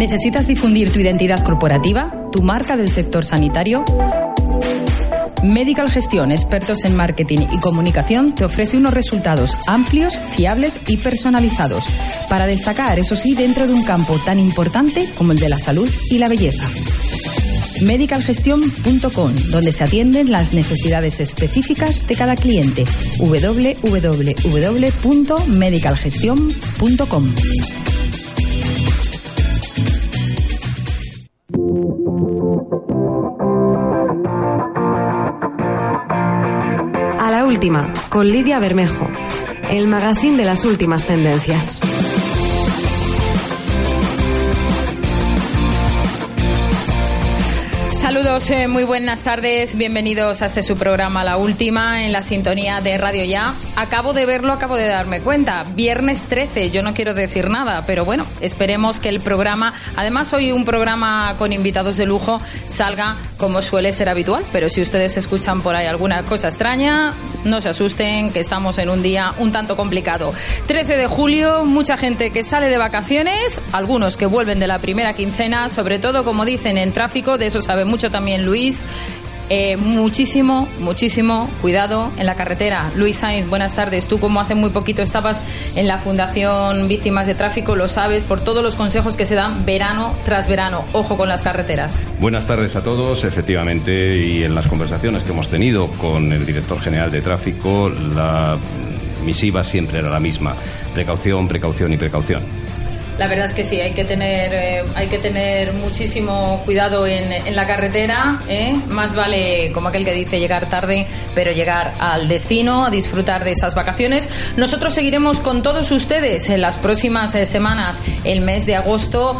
¿Necesitas difundir tu identidad corporativa, tu marca del sector sanitario? Medical Gestión, expertos en marketing y comunicación, te ofrece unos resultados amplios, fiables y personalizados para destacar, eso sí, dentro de un campo tan importante como el de la salud y la belleza. Medicalgestion.com, donde se atienden las necesidades específicas de cada cliente. www.medicalgestion.com. última, con Lidia Bermejo, el magazine de las últimas tendencias. Saludos, eh, muy buenas tardes, bienvenidos a este su programa La Última en la sintonía de Radio Ya. Acabo de verlo, acabo de darme cuenta, viernes 13, yo no quiero decir nada, pero bueno, esperemos que el programa, además hoy un programa con invitados de lujo, salga como suele ser habitual, pero si ustedes escuchan por ahí alguna cosa extraña, no se asusten, que estamos en un día un tanto complicado. 13 de julio, mucha gente que sale de vacaciones, algunos que vuelven de la primera quincena, sobre todo como dicen en tráfico, de eso sabemos mucho también Luis. Eh, muchísimo, muchísimo cuidado en la carretera. Luis Sainz, buenas tardes. Tú, como hace muy poquito estabas en la Fundación Víctimas de Tráfico, lo sabes por todos los consejos que se dan verano tras verano. Ojo con las carreteras. Buenas tardes a todos. Efectivamente, y en las conversaciones que hemos tenido con el director general de tráfico, la misiva siempre era la misma: precaución, precaución y precaución. La verdad es que sí, hay que tener, eh, hay que tener muchísimo cuidado en, en la carretera. ¿eh? Más vale, como aquel que dice, llegar tarde, pero llegar al destino, a disfrutar de esas vacaciones. Nosotros seguiremos con todos ustedes en las próximas eh, semanas. El mes de agosto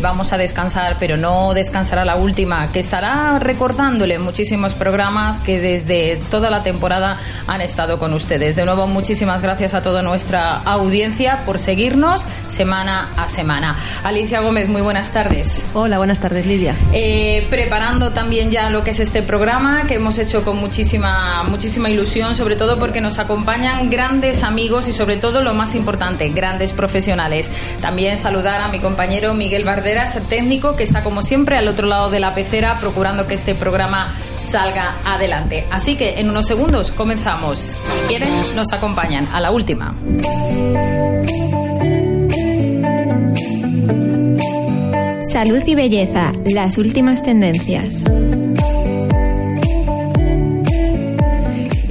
vamos a descansar, pero no descansará la última, que estará recordándole muchísimos programas que desde toda la temporada han estado con ustedes. De nuevo, muchísimas gracias a toda nuestra audiencia por seguirnos semana a semana. Alicia Gómez, muy buenas tardes. Hola, buenas tardes, Lidia. Eh, preparando también ya lo que es este programa que hemos hecho con muchísima, muchísima ilusión, sobre todo porque nos acompañan grandes amigos y sobre todo lo más importante, grandes profesionales. También saludar a mi compañero Miguel Barderas, técnico, que está como siempre al otro lado de la pecera procurando que este programa salga adelante. Así que en unos segundos comenzamos. Si quieren, nos acompañan a la última. Salud y belleza, las últimas tendencias.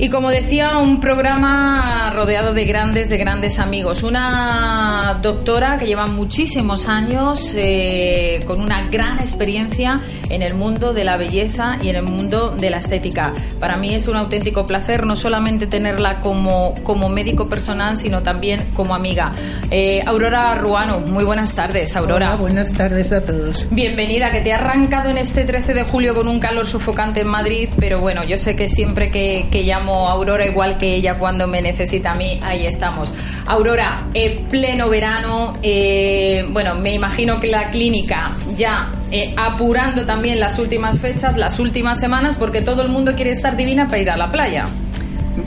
Y como decía, un programa rodeado de grandes, de grandes amigos. Una doctora que lleva muchísimos años eh, con una gran experiencia en el mundo de la belleza y en el mundo de la estética. Para mí es un auténtico placer no solamente tenerla como, como médico personal, sino también como amiga. Eh, Aurora Ruano, muy buenas tardes, Aurora. Hola, buenas tardes a todos. Bienvenida, que te ha arrancado en este 13 de julio con un calor sofocante en Madrid, pero bueno, yo sé que siempre que, que llamo Aurora, igual que ella cuando me necesita a mí, ahí estamos. Aurora, en pleno verano, eh, bueno, me imagino que la clínica ya eh, apurando también las últimas fechas, las últimas semanas, porque todo el mundo quiere estar divina para ir a la playa.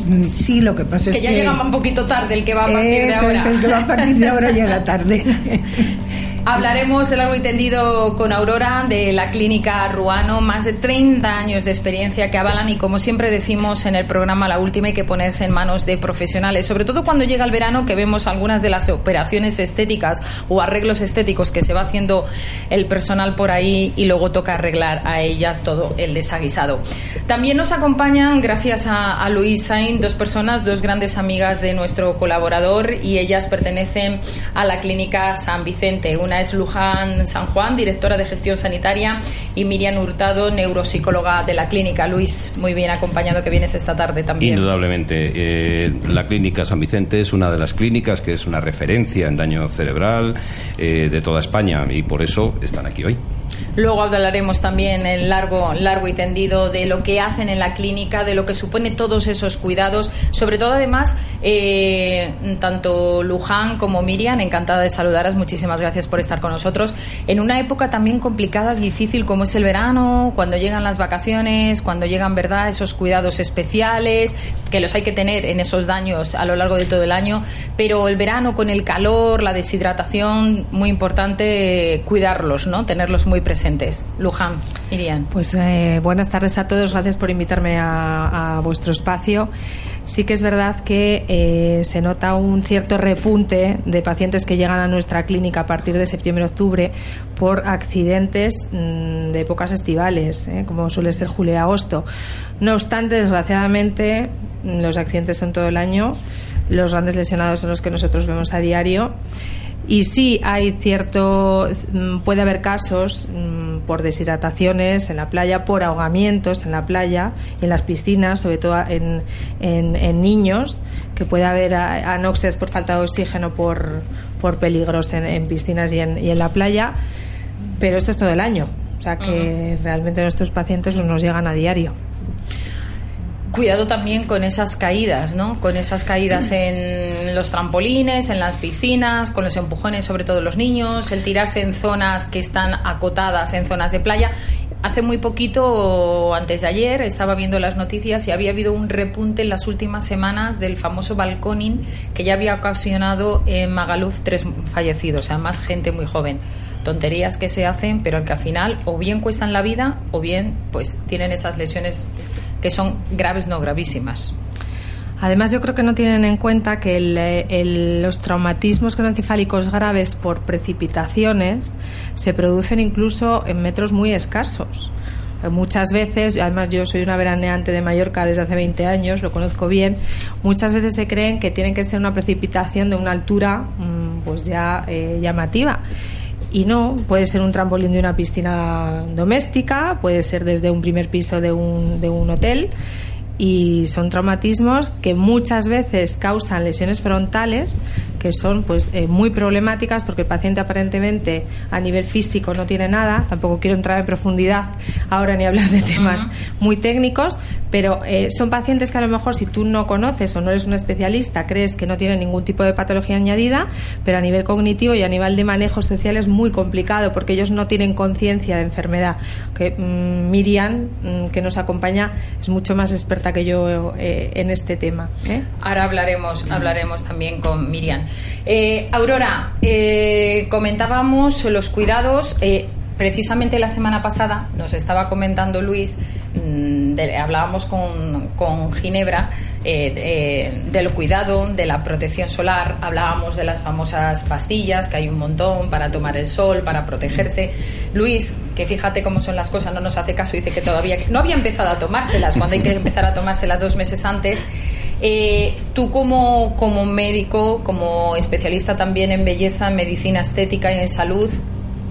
Mm, Sí, lo que pasa Que es ya que... llega un poquito tarde el que va a partir de Eso ahora. es, el que va a partir de ahora llega tarde. Hablaremos de largo y tendido con Aurora de la clínica Ruano, más de 30 años de experiencia que avalan y como siempre decimos en el programa La Última hay que ponerse en manos de profesionales, sobre todo cuando llega el verano que vemos algunas de las operaciones estéticas o arreglos estéticos que se va haciendo el personal por ahí y luego toca arreglar a ellas todo el desaguisado. También nos acompañan, gracias a, a Luis Sain, dos personas, dos grandes amigas de nuestro colaborador y ellas pertenecen a la clínica San Vicente, una Una es Luján San Juan, directora de gestión sanitaria, y Miriam Hurtado, neuropsicóloga de la clínica. Luis, muy bien acompañado que vienes esta tarde también. Indudablemente. Eh, la clínica San Vicente es una de las clínicas que es una referencia en daño cerebral eh, de toda España y por eso están aquí hoy. Luego hablaremos también en largo, largo y tendido de lo que hacen en la clínica, de lo que supone todos esos cuidados, sobre todo además eh, tanto Luján como Miriam, encantada de saludaros, muchísimas gracias por estar con nosotros en una época también complicada, difícil como es el verano, cuando llegan las vacaciones, cuando llegan verdad esos cuidados especiales que los hay que tener en esos daños a lo largo de todo el año, pero el verano con el calor, la deshidratación, muy importante cuidarlos, ¿no? Tenerlos muy presentes. Luján, Miriam. Pues eh, buenas tardes a todos, gracias por invitarme a, a vuestro espacio. Sí que es verdad que eh, se nota un cierto repunte de pacientes que llegan a nuestra clínica a partir de septiembre-octubre por accidentes mmm, de épocas estivales, ¿eh? como suele ser julio y agosto. No obstante, desgraciadamente, los accidentes son todo el año. Los grandes lesionados son los que nosotros vemos a diario. Y sí hay cierto, mm, puede haber casos mmm, por deshidrataciones en la playa, por ahogamientos en la playa, en las piscinas, sobre todo en, en, en niños, que puede haber anoxias por falta de oxígeno, por, por peligros en, en piscinas y en, y en, la playa, pero esto es todo el año. O sea que uh -huh. realmente nuestros pacientes nos llegan a diario cuidado también con esas caídas, ¿no? Con esas caídas en los trampolines, en las piscinas, con los empujones sobre todo los niños, el tirarse en zonas que están acotadas, en zonas de playa. Hace muy poquito, antes de ayer, estaba viendo las noticias y había habido un repunte en las últimas semanas del famoso balconing que ya había ocasionado en Magaluf tres fallecidos, o sea, más gente muy joven. Tonterías que se hacen, pero que al final o bien cuestan la vida o bien pues tienen esas lesiones que son graves, no gravísimas. Además, yo creo que no tienen en cuenta que el, los traumatismos cronoencefálicos graves por precipitaciones se producen incluso en metros muy escasos. Muchas veces, además yo soy una veraneante de Mallorca desde hace 20 años, lo conozco bien, muchas veces se creen que tienen que ser una precipitación de una altura pues ya eh, llamativa y no, puede ser un trampolín de una piscina doméstica, puede ser desde un primer piso de un, de un hotel y son traumatismos que muchas veces causan lesiones frontales que son pues eh, muy problemáticas porque el paciente aparentemente a nivel físico no tiene nada tampoco quiero entrar en profundidad ahora ni hablar de temas uh -huh. muy técnicos pero eh, son pacientes que a lo mejor si tú no conoces o no eres un especialista crees que no tienen ningún tipo de patología añadida pero a nivel cognitivo y a nivel de manejo social es muy complicado porque ellos no tienen conciencia de enfermedad que mmm, Miriam mmm, que nos acompaña es mucho más experta que yo eh, en este tema ¿eh? ahora hablaremos hablaremos también con Miriam Aurora comentábamos los cuidados precisamente la semana pasada nos estaba comentando Luis, mm, de, hablábamos con, con Ginebra eh, de, del cuidado, de la protección solar, hablábamos de las famosas pastillas, que hay un montón para tomar el sol, para protegerse. Luis, que fíjate cómo son las cosas, no nos hace caso, dice que todavía no había empezado a tomárselas, cuando hay que empezar a tomárselas dos meses antes. Eh, tú como, como médico, como especialista también en belleza, en medicina estética y en salud,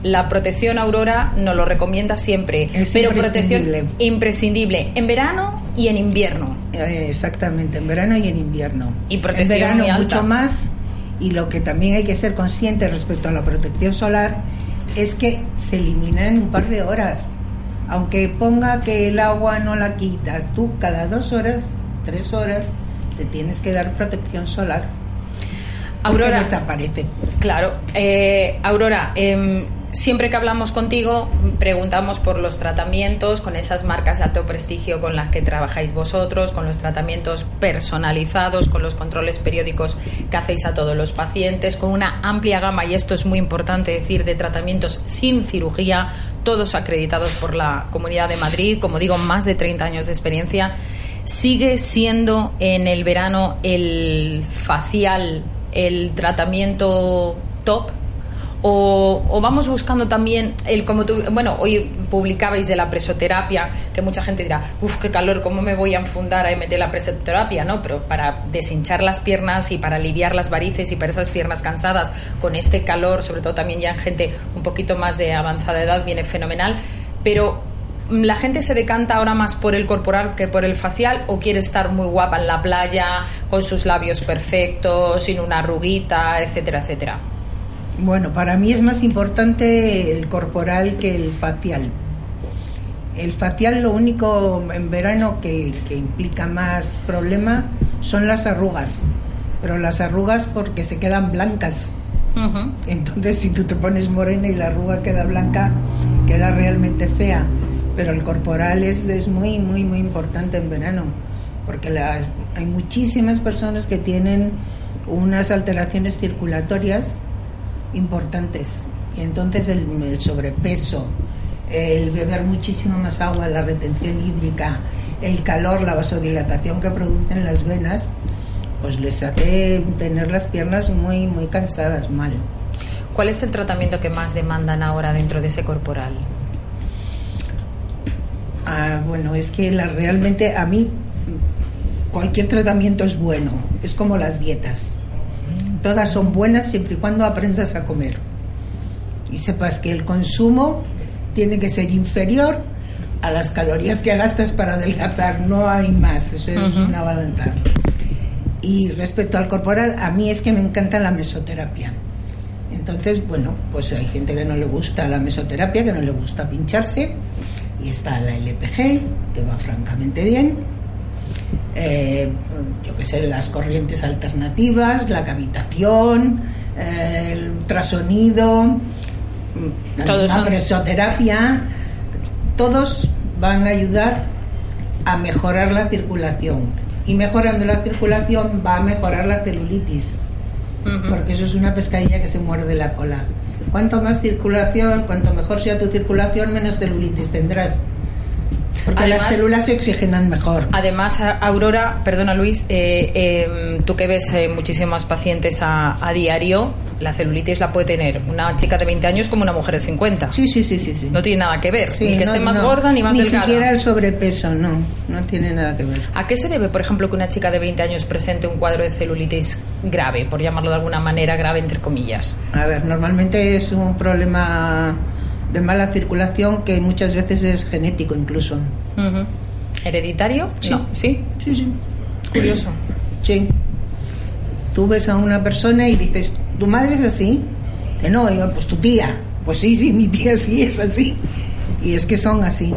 la protección aurora nos lo recomienda siempre, es pero imprescindible. protección imprescindible en verano y en invierno. Eh, exactamente, en verano y en invierno. Y protección en verano muy alta. mucho más y lo que también hay que ser consciente respecto a la protección solar es que se elimina en un par de horas. Aunque ponga que el agua no la quita, tú cada dos horas, tres horas, te tienes que dar protección solar. Aurora desaparece. Claro, eh, Aurora, eh, siempre que hablamos contigo preguntamos por los tratamientos con esas marcas de alto prestigio con las que trabajáis vosotros, con los tratamientos personalizados, con los controles periódicos que hacéis a todos los pacientes, con una amplia gama, y esto es muy importante decir, de tratamientos sin cirugía, todos acreditados por la Comunidad de Madrid, como digo, más de 30 años de experiencia. Sigue siendo en el verano el facial el tratamiento top o, vamos buscando también el como tú, bueno, hoy publicabais de la presoterapia, que mucha gente dirá, uff, qué calor, ¿cómo me voy a enfundar a meter la presoterapia? No, pero para deshinchar las piernas y para aliviar las varices y para esas piernas cansadas con este calor, sobre todo también ya en gente un poquito más de avanzada edad, viene fenomenal. Pero la gente se decanta ahora más por el corporal que por el facial o quiere estar muy guapa en la playa, con sus labios perfectos, sin una arruguita, etcétera, etcétera. Bueno, para mí es más importante el corporal que el facial. El facial lo único en verano que, implica más problema son las arrugas, pero las arrugas porque se quedan blancas. Entonces si tú te pones morena y la arruga queda blanca, queda realmente fea. Pero el corporal es, es muy, muy, muy importante en verano, porque hay muchísimas personas que tienen unas alteraciones circulatorias importantes. Y entonces el, sobrepeso, el beber muchísimo más agua, la retención hídrica, el calor, la vasodilatación que producen las venas, pues les hace tener las piernas muy, muy cansadas, mal. ¿Cuál es el tratamiento que más demandan ahora dentro de ese corporal? Ah, bueno, es que la, realmente a mí cualquier tratamiento es bueno, es como las dietas todas son buenas siempre y cuando aprendas a comer. Y sepas que el consumo tiene que ser inferior a las calorías que gastas para adelgazar, no hay más, eso es una balanza. Y respecto al corporal, a mí es que me encanta la mesoterapia. Entonces, bueno, pues hay gente que no le gusta la mesoterapia, que no le gusta pincharse, y está la LPG, que va francamente bien, eh, yo qué sé, las corrientes alternativas, la cavitación, eh, el ultrasonido, mm, la presoterapia, todos van a ayudar a mejorar la circulación. Y mejorando la circulación va a mejorar la celulitis, porque eso es una pescadilla que se muerde la cola. Cuanto más circulación, cuanto mejor sea tu circulación, menos celulitis tendrás. Porque las células se oxigenan mejor. Además, Aurora, perdona Luis, eh, em, tú que ves eh, muchísimas pacientes a, diario, la celulitis la puede tener una chica de 20 años como una mujer de 50. Sí, sí, sí, sí. sí. No tiene nada que ver. ni que esté más gorda ni más delgada. Ni siquiera el sobrepeso, no. No tiene nada que ver. ¿A qué se debe, por ejemplo, que una chica de 20 años presente un cuadro de celulitis grave, por llamarlo de alguna manera grave, entre comillas? A ver, normalmente es un problema de mala circulación que muchas veces es genético incluso. ¿Hereditario? Sí. No, ¿sí? Sí, sí. Curioso. Sí. Tú ves a una persona y dices, ¿tu madre es así? Que no, yo, pues tu tía. Pues sí, sí, mi tía sí es así. Y es que son así.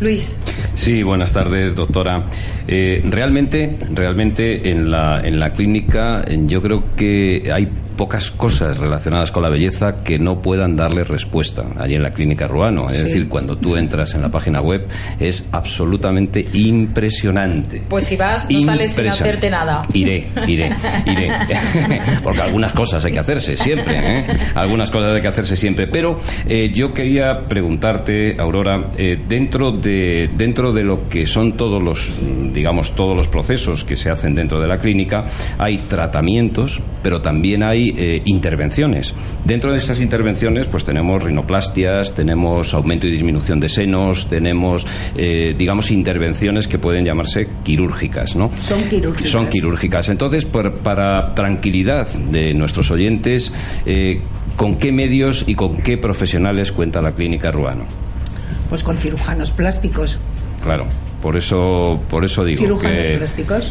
Luis. Sí, buenas tardes, doctora. Eh, realmente, realmente en la, en la clínica yo creo que hay pocas cosas relacionadas con la belleza que no puedan darle respuesta allí en la clínica Ruano. Es decir, cuando tú entras en la página web es absolutamente impresionante. Pues si vas, no sales sin hacerte nada. Iré, iré, iré. Porque algunas cosas hay que hacerse siempre. ¿eh? Algunas cosas hay que hacerse siempre. Pero eh, yo quería preguntarte, Aurora, eh, dentro, de, dentro de lo que son todos los, digamos, todos los procesos que se hacen dentro de la clínica, hay tratamientos, pero también hay eh, intervenciones. Dentro de esas intervenciones, pues tenemos rinoplastias, tenemos aumento y disminución de senos, tenemos, eh, digamos, intervenciones que pueden llamarse quirúrgicas, ¿no? Son quirúrgicas. Son quirúrgicas. Entonces, para tranquilidad de nuestros oyentes, eh, ¿con qué medios y con qué profesionales cuenta la clínica Ruano? Pues con cirujanos plásticos. Claro. Por eso, por eso digo que,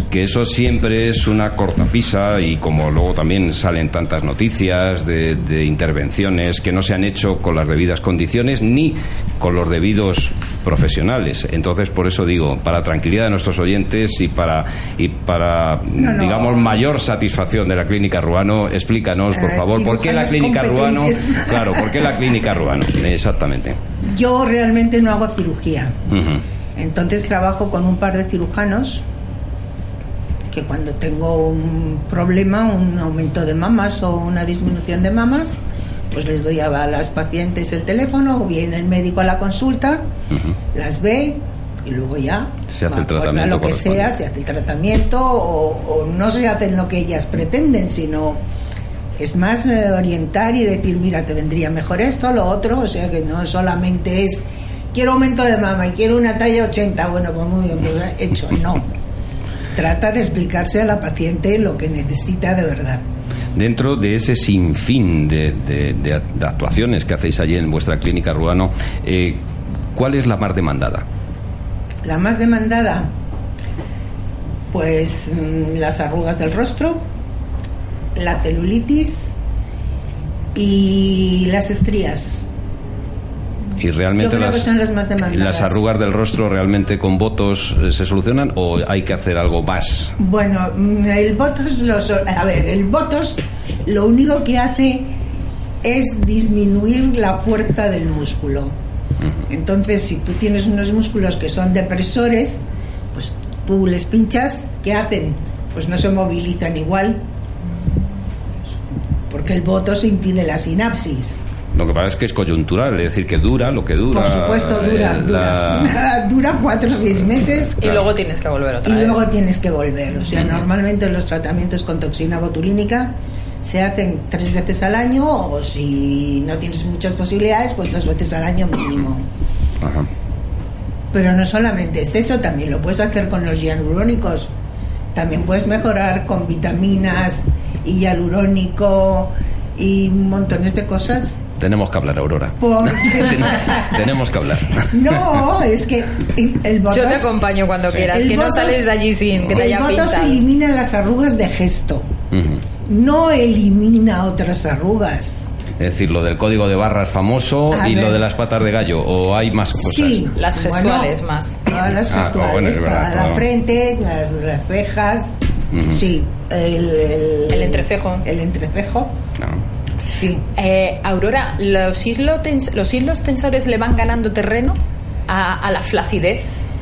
que, eso siempre es una cortapisa y como luego también salen tantas noticias de, intervenciones que no se han hecho con las debidas condiciones ni con los debidos profesionales. Entonces, por eso digo, para tranquilidad de nuestros oyentes y para, y para digamos, mayor satisfacción de la Clínica Ruano, explícanos, por favor, ¿por qué la Clínica Ruano? Claro, ¿por qué la Clínica Ruano? Exactamente. Yo realmente no hago cirugía. Entonces trabajo con un par de cirujanos que cuando tengo un problema, un aumento de mamas o una disminución de mamas, pues les doy a las pacientes el teléfono o viene el médico a la consulta, las ve y luego ya se hace el tratamiento lo que sea se hace el tratamiento o, no se hace lo que ellas pretenden sino Es más eh, orientar y decir, mira, te vendría mejor esto, lo otro, o sea que no solamente es, quiero aumento de mama y quiero una talla 80, bueno, pues muy bien, pues, hecho, no. Trata de explicarse a la paciente lo que necesita de verdad. Dentro de ese sinfín de, de, de, de actuaciones que hacéis allí en vuestra clínica Ruano, eh, ¿cuál es la más demandada? La más demandada, pues mm, las arrugas del rostro, la celulitis y las estrías. ¿Y realmente las, las las arrugas del rostro realmente con votos eh, se solucionan o hay que hacer algo más? Bueno, mm, el botox, lo so- a ver, el botox lo único que hace es disminuir la fuerza del músculo. Entonces, si tú tienes unos músculos que son depresores, pues tú les pinchas, ¿qué hacen? Pues no se movilizan igual. Porque el botox impide la sinapsis. Lo que pasa es que es coyuntural, es decir, que dura lo que dura. Por supuesto, dura, eh, dura. la- dura cuatro o seis meses Y luego tienes que volver y otra vez. luego tienes que volver. O sea, normalmente los tratamientos con toxina botulínica se hacen tres veces al año o si no tienes muchas posibilidades, pues dos veces al año mínimo. Ajá. Pero no solamente es eso, también lo puedes hacer con los hialurónicos. También puedes mejorar con vitaminas y hialurónico y montones de cosas. Tenemos que hablar, Aurora. Porque... Tenemos que hablar. No, es que el botox... Yo te acompaño cuando quieras, el que no sales de allí sin que te El botox pintado. elimina las arrugas de gesto, Ujú. no elimina otras arrugas. Es decir, lo del código de barras famoso A y ver. lo de las patas de gallo, o hay más cosas. Sí, Las bueno, gestuales más. Todas las Ah, gestuales, bueno, verdad, toda la frente, las, las cejas, Sí, el, el, El entrecejo. el entrecejo, No. sí. Eh, Aurora, ¿los hilos, tens- ¿los hilos tensores le van ganando terreno a, a la flacidez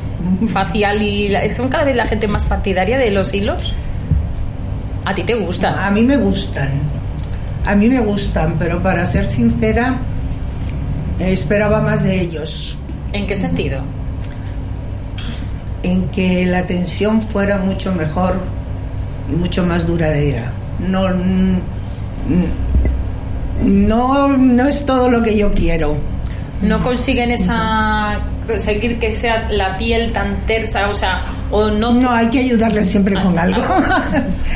facial y la, son cada vez la gente más partidaria de los hilos? ¿A ti te gusta? A mí me gustan, a mí me gustan, pero para ser sincera, esperaba más de ellos, ¿En qué sentido? en que la tensión fuera mucho mejor mucho más duradera. No, mm, no, no es todo lo que yo quiero. ¿No consiguen esa conseguir que sea la piel tan tersa, o sea, o no? No, hay que ayudarles siempre con Ah, algo.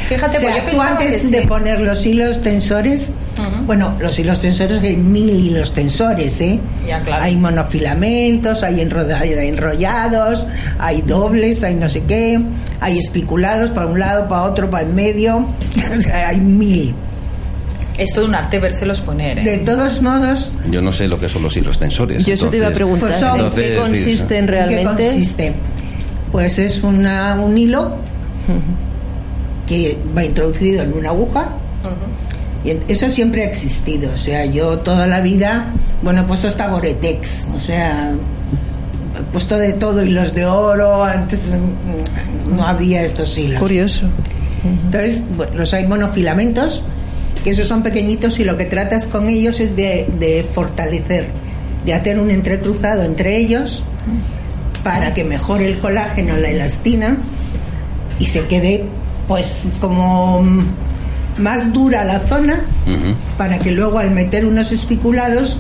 Fíjate, o sea, pues yo tú antes que de sí. poner los hilos tensores, bueno, los hilos tensores hay mil hilos tensores, ¿eh? Ya, claro. Hay monofilamentos, hay enrolla- hay enrollados, hay dobles, hay no sé qué, hay espiculados para un lado, para otro, para en medio, o sea, hay mil. Es todo un arte vérselos poner. ¿eh? De todos modos, Yo no sé lo que son los hilos tensores. Yo eso te iba a preguntar. Pues son- ¿En Entonces, qué consisten ¿en qué realmente? consiste? Pues es una, un hilo que va introducido en una aguja. Y eso siempre ha existido, o sea, yo toda la vida, bueno, he puesto hasta Goretex, o sea, he puesto de todo, hilos de oro, antes no había estos hilos. Curioso. Entonces, bueno, los hay monofilamentos, que esos son pequeñitos y lo que tratas con ellos es de, de fortalecer, de hacer un entrecruzado entre ellos para que mejore el colágeno, la elastina y se quede pues como más dura la zona para que luego al meter unos espiculados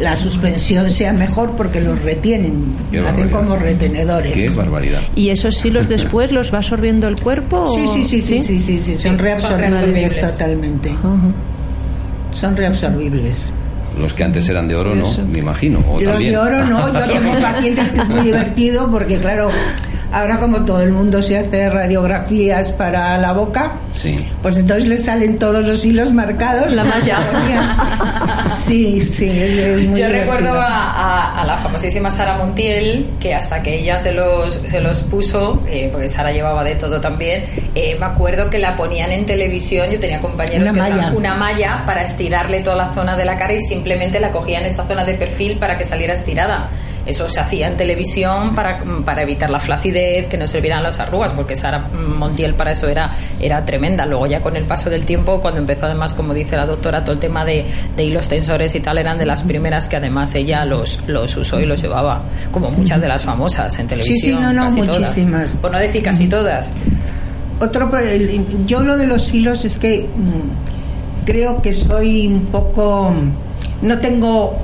la suspensión sea mejor porque los retienen, Qué hacen barbaridad. como retenedores. Qué barbaridad. ¿Y esos hilos después los va absorbiendo el cuerpo? o- Sí, sí, sí, sí, sí, sí, sí, son reabsorbibles totalmente. Son reabsorbibles. Los que antes eran de oro, no, Eso. me imagino. O Los también. de oro no, yo tengo pacientes que es muy divertido porque claro, ahora como todo el mundo se hace radiografías para la boca, Sí. pues entonces le salen todos los hilos marcados. La malla. Sí, sí, es, es muy Yo divertido. recuerdo a, a- a la famosísima Sara Montiel, que hasta que ella se los, se los puso, eh, porque Sara llevaba de todo también, eh, me acuerdo que la ponían en televisión, yo tenía compañeros Una que malla. una malla para estirarle toda la zona de la cara y simplemente la cogían esta zona de perfil para que saliera estirada. Eso se hacía en televisión para, para evitar la flacidez, que no se las arrugas, porque Sara Montiel para eso era, era tremenda. Luego ya con el paso del tiempo, cuando empezó además, como dice la doctora, todo el tema de, de hilos tensores y tal, eran de las primeras que además ella los, los usó y los llevaba, como muchas de las famosas en televisión. sí, no, no, casi todas. muchísimas. Por no decir casi todas. Otro, el- yo lo de los hilos es que mm, creo que soy un poco... No tengo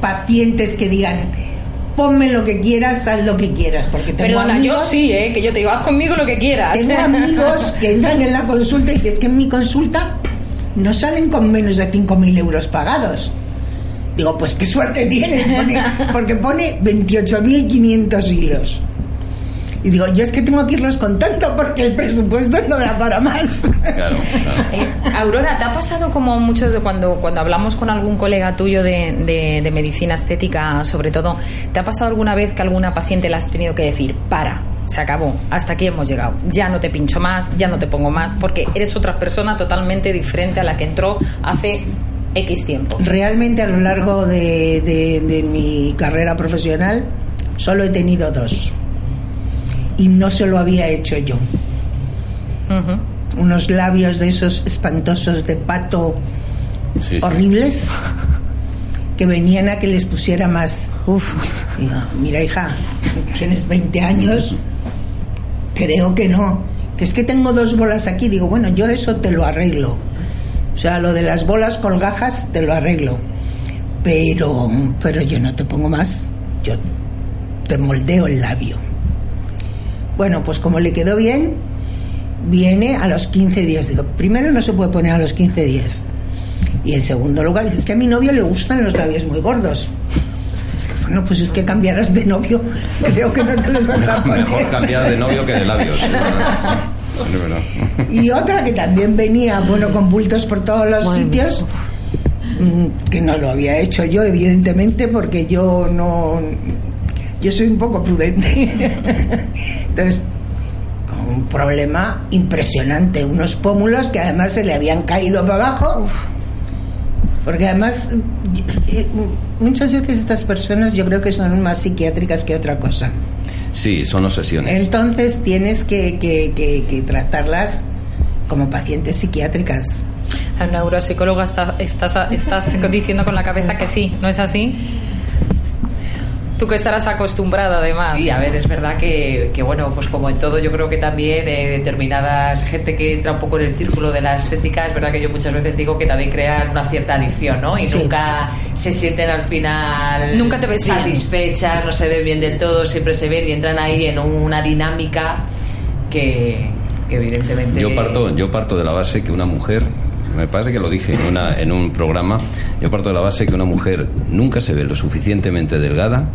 pacientes que digan, ponme lo que quieras, haz lo que quieras, porque tengo Perdona, amigos, yo sí, ¿eh? que yo te digo, haz conmigo lo que quieras. tengo amigos que entran en la consulta y dicen, es que en mi consulta no salen con menos de 5.000 euros pagados. Digo, pues qué suerte tienes, pone- porque pone 28.500 hilos. Y digo, yo es que tengo que irlos contando porque el presupuesto no da para más. Claro, claro. Eh, Aurora, ¿te ha pasado como muchos de cuando, cuando hablamos con algún colega tuyo de, de- de medicina estética, sobre todo, ¿te ha pasado alguna vez que alguna paciente le has tenido que decir, para, se acabó, hasta aquí hemos llegado, ya no te pincho más, ya no te pongo más, porque eres otra persona totalmente diferente a la que entró hace X tiempo? Realmente a lo largo de, de- de mi carrera profesional solo he tenido dos. Y no se lo había hecho yo. Unos labios de esos espantosos de pato Sí, sí. horribles que venían a que les pusiera más. Uf. Digo, mira hija, tienes 20 años, creo que no. Que es que tengo dos bolas aquí. Digo, bueno, yo eso te lo arreglo. O sea, lo de las bolas colgajas te lo arreglo. Pero, pero yo no te pongo más. Yo te moldeo el labio. Bueno, pues como le quedó bien, viene a los 15 días. Digo, primero no se puede poner a los 15 días. Y en segundo lugar, es que a mi novio le gustan los labios muy gordos. Bueno, pues es que cambiarás de novio. Creo que no te los vas a poner. Mejor cambiar de novio que de labios. Sí. Y otra que también venía, bueno, con bultos por todos los sitios, mm, que no lo había hecho yo, evidentemente, porque yo no. Yo soy un poco prudente. Entonces, con un problema impresionante. Unos pómulos que además se le habían caído para abajo. Porque además, eh, muchas veces estas personas yo creo que son más psiquiátricas que otra cosa. Sí, son obsesiones. Entonces tienes que, que- que- que tratarlas como pacientes psiquiátricas. La neuropsicóloga está, estás, estás diciendo con la cabeza que sí, ¿no es así? Tú que estarás acostumbrada además. Sí, a ver, es verdad que, que, bueno, pues como en todo, yo creo que también eh, determinadas gente que entra un poco en el círculo de la estética, es verdad que yo muchas veces digo que también crean una cierta adicción, ¿no? Y Sí. nunca se sienten al final Nunca te ves bien. satisfechas, no se ven bien del todo, siempre se ven y entran ahí en una dinámica que, que evidentemente... Yo parto, yo parto de la base que una mujer, me parece que lo dije en, una, en un programa, yo parto de la base que una mujer nunca se ve lo suficientemente delgada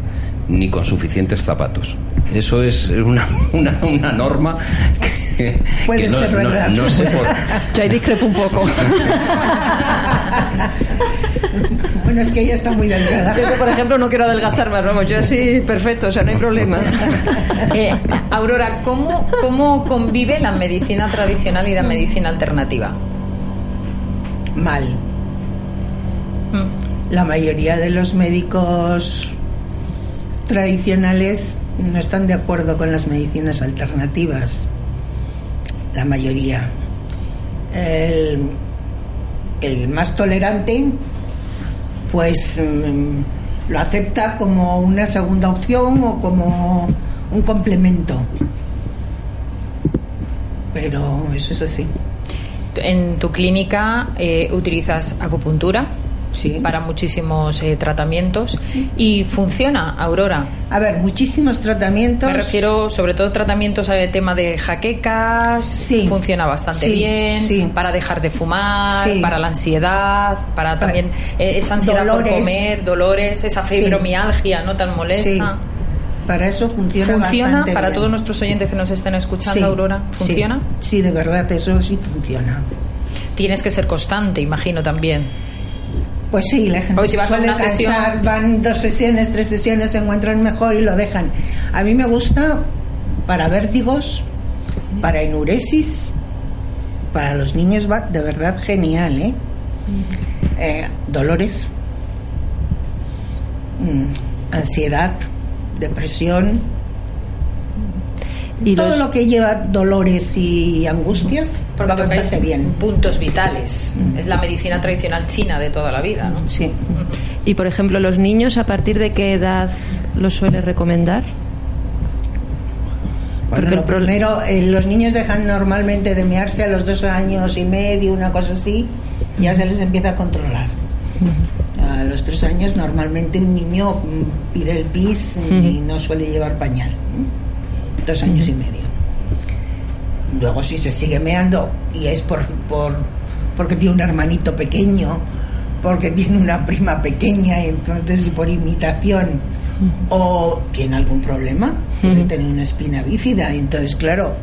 ni con suficientes zapatos. Eso es una, una, una norma que, Puede que no, ser no- verdad. no sé por, Yo ahí discrepo un poco. Bueno, es que ella está muy delgada. Yo, por ejemplo, no quiero adelgazar más, vamos, yo sí, perfecto, o sea, no hay problema. Eh, Aurora, ¿cómo, ¿cómo convive la medicina tradicional y la medicina alternativa? Mal. Mm. La mayoría de los médicos tradicionales no están de acuerdo con las medicinas alternativas. La mayoría. El, el más tolerante, pues mm, lo acepta como una segunda opción o como un complemento. Pero eso es así. En tu clínica eh, utilizas acupuntura Sí. para muchísimos eh, tratamientos y funciona, Aurora. A ver, muchísimos tratamientos. Me refiero sobre todo tratamientos al tema de jaquecas, Sí. funciona bastante Sí, bien, para dejar de fumar, para la ansiedad, para también eh, esa ansiedad Dolores. por comer, dolores, esa fibromialgia no tan Sí. molesta. Para eso funciona ¿Funciona bastante para bien. todos nuestros oyentes que nos estén escuchando, Sí, Aurora? ¿Funciona? Sí, sí, de verdad, eso sí funciona. Tienes que ser constante, imagino también. Pues sí, la gente si vas a suele una sesión- cansar, van dos sesiones, tres sesiones, se encuentran mejor y lo dejan. A mí me gusta para vértigos, para enuresis, para los niños va de verdad genial, ¿eh? Eh, dolores, mm, ansiedad, depresión, Y todo los, lo que lleva dolores y angustias Porque va bastante bien. puntos vitales. Mm. Es la medicina tradicional china de toda la vida, ¿no? Sí. y, por ejemplo, los niños, ¿a partir de qué edad los suele recomendar? Bueno, lo primero, eh, los niños dejan normalmente de mearse a los dos años y medio, una cosa así, ya se les empieza a controlar. Los tres años normalmente un niño mm, pide el pis y no suele llevar pañal. ¿eh? Dos años y medio. Luego si se sigue meando y es por, por porque tiene un hermanito pequeño, porque tiene una prima pequeña y entonces por imitación o tiene algún problema, puede tener una espina bífida y entonces claro,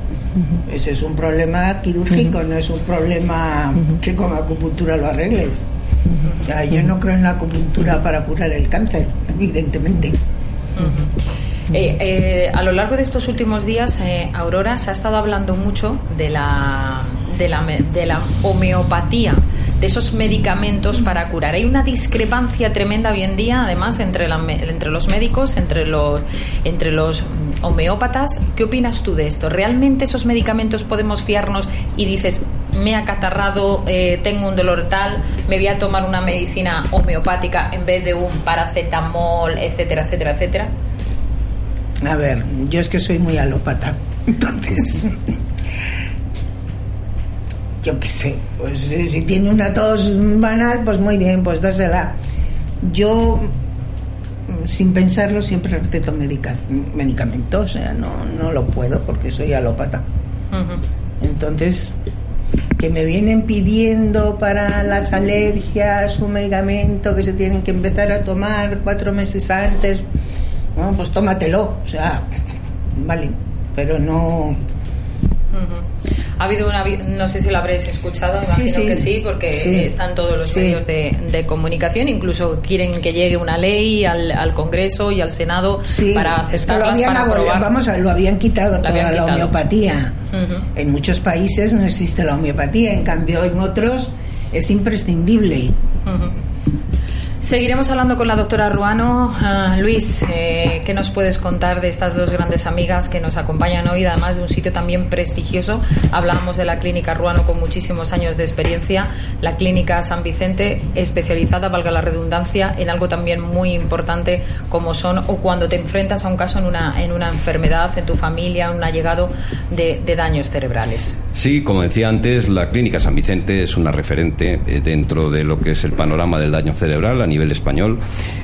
ese es un problema quirúrgico, no es un problema que con acupuntura lo arregles. Yo no creo en la acupuntura para curar el cáncer, evidentemente. Eh, eh, a lo largo de estos últimos días, eh, Aurora, se ha estado hablando mucho de la, de la, de la homeopatía, de esos medicamentos para curar. Hay una discrepancia tremenda hoy en día, además, entre, la, entre los médicos, entre los, entre los homeópatas. ¿Qué opinas tú de esto? ¿Realmente esos medicamentos podemos fiarnos y dices, me he acatarrado, tengo un dolor tal, me voy a tomar una medicina homeopática en vez de un paracetamol, etcétera, etcétera, etcétera? A ver, yo es que soy muy alópata. Entonces, yo qué sé, pues si tiene una tos banal, pues muy bien, pues dásela. Yo, sin pensarlo, siempre receto medicamentos, o sea, no, no lo puedo porque soy alópata. Entonces, que me vienen pidiendo para las alergias un medicamento que se tienen que empezar a tomar cuatro meses antes, bueno, pues tómatelo, o sea, vale, pero no... Ha habido una, no sé si lo habréis escuchado, imagino que sí, porque están todos los medios de, comunicación, incluso quieren que llegue una ley al, Congreso y al Senado para aceptarlas, lo habían, para Vamos, lo habían quitado toda la homeopatía. En muchos países no existe la homeopatía, en cambio en otros es imprescindible. Seguiremos hablando con la doctora Ruano. Ah, Luis, eh, ¿qué nos puedes contar de estas dos grandes amigas que nos acompañan hoy, además de un sitio también prestigioso? Hablábamos de la clínica Ruano con muchísimos años de experiencia, la clínica San Vicente, especializada, valga la redundancia, en algo también muy importante como son o cuando te enfrentas a un caso en una, en una enfermedad, en tu familia, un allegado de, de daños cerebrales. Sí, como decía antes, la clínica San Vicente es una referente eh, dentro de lo que es el panorama del daño cerebral nivel español.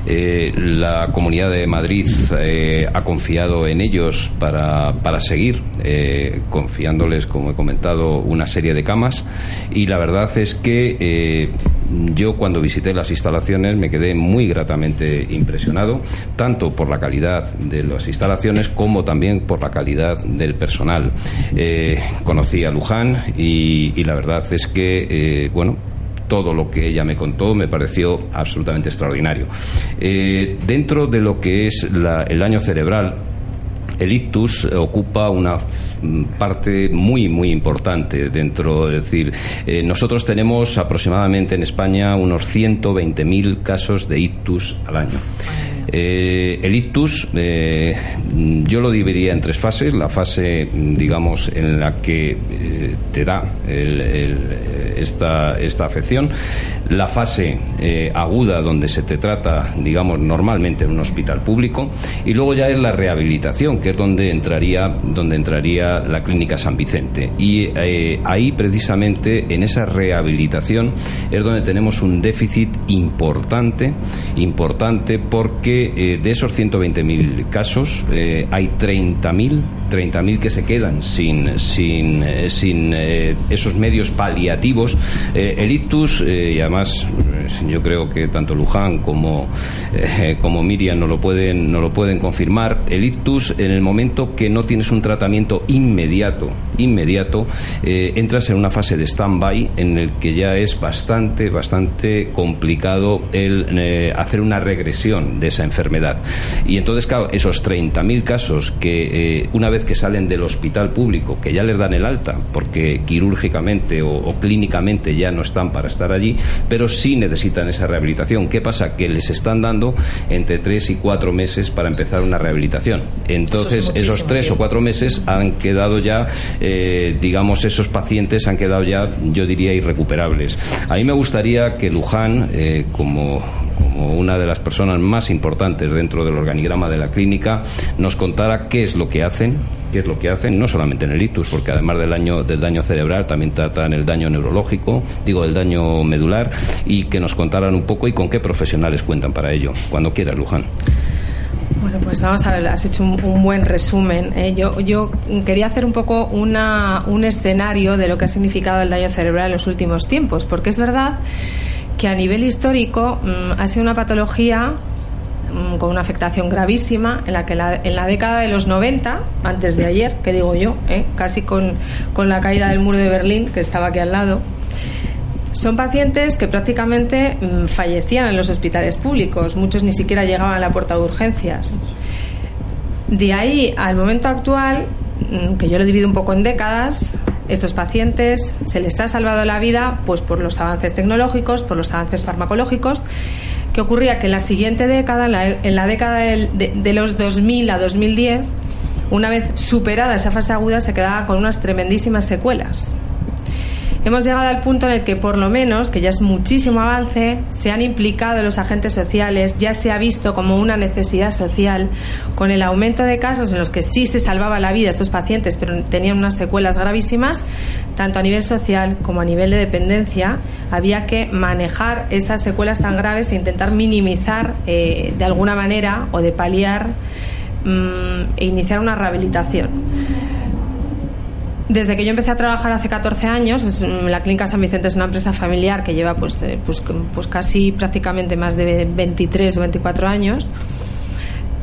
Eh, la Comunidad de Madrid eh, ha confiado en ellos para, para seguir, eh, confiándoles, como he comentado, una serie de camas. Y la verdad es que yo cuando visité las instalaciones me quedé muy gratamente impresionado, tanto por la calidad de las instalaciones como también por la calidad del personal. conocí a Luján y, y la verdad es que, bueno, todo lo que ella me contó me pareció absolutamente extraordinario. Eh, dentro de lo que es el daño cerebral, el ictus ocupa una parte muy, muy importante dentro, es decir, eh, nosotros tenemos aproximadamente en España unos 120.000 casos de ictus al año. Eh, el ictus eh, yo lo dividiría en tres fases. La fase, digamos, en la que eh, te da esta, esta afección. La fase aguda, donde se te trata, digamos, normalmente en un hospital público. Y luego ya es la rehabilitación, que es donde entraría, donde entraría la clínica San Vicente. Y ahí, precisamente, en esa rehabilitación, es donde tenemos un déficit importante, importante porque eh, de esos 120.000 casos eh, hay 30.000 30.000 que se quedan sin, sin, eh, sin esos medios paliativos. el ictus, y además yo creo que tanto Luján como, como Miriam no lo, pueden, no lo pueden confirmar, el ictus en el momento que no tienes un tratamiento inmediato, inmediato, entras en una fase de stand-by en el que ya es bastante, bastante complicado el hacer una regresión de esa enfermedad. Y entonces, claro, esos 30.000 casos que eh, una vez que salen del hospital público, que ya les dan el alta, porque quirúrgicamente o, clínicamente ya no están para estar allí, pero sí necesitan esa rehabilitación. ¿Qué pasa? Que les están dando entre tres y cuatro meses para empezar una rehabilitación. Entonces, esos tres o cuatro meses han quedado ya, eh, digamos, esos pacientes han quedado ya, yo diría, irrecuperables. A mí me gustaría que Luján, eh, como como una de las personas más importantes dentro del organigrama de la clínica, nos contara qué es lo que hacen, qué es lo que hacen, no solamente en el ictus, porque además del daño, del daño cerebral también tratan el daño neurológico, digo el daño medular, y que nos contaran un poco y con qué profesionales cuentan para ello. Cuando quiera, Luján. Bueno, pues vamos a ver, has hecho un, buen resumen. ¿eh? Yo, yo quería hacer un poco una, un escenario de lo que ha significado el daño cerebral en los últimos tiempos, porque es verdad que a nivel histórico mm, ha sido una patología mm, con una afectación gravísima en la que en la década de los 90, antes de ayer, que digo yo, ¿eh? casi con, con la caída del muro de Berlín, que estaba aquí al lado, son pacientes que prácticamente mm, fallecían en los hospitales públicos, muchos ni siquiera llegaban a la puerta de urgencias. De ahí al momento actual, que yo lo divido un poco en décadas, estos pacientes se les ha salvado la vida pues por los avances tecnológicos, por los avances farmacológicos, que ocurría que en la siguiente década, en la, década de, de los 2000 a 2010, una vez superada esa fase aguda, se quedaba con unas tremendísimas secuelas hemos llegado al punto en el que por lo menos, que ya es muchísimo avance, se han implicado los agentes sociales, ya se ha visto como una necesidad social, con el aumento de casos en los que sí se salvaba la vida a estos pacientes, pero tenían unas secuelas gravísimas, tanto a nivel social como a nivel de dependencia, había que manejar esas secuelas tan graves e intentar minimizar eh, de alguna manera o de paliar mm, e iniciar una rehabilitación. Desde que yo empecé a trabajar hace 14 años, la Clínica San Vicente es una empresa familiar que lleva pues, eh, pues, pues casi prácticamente más de 23 o 24 años.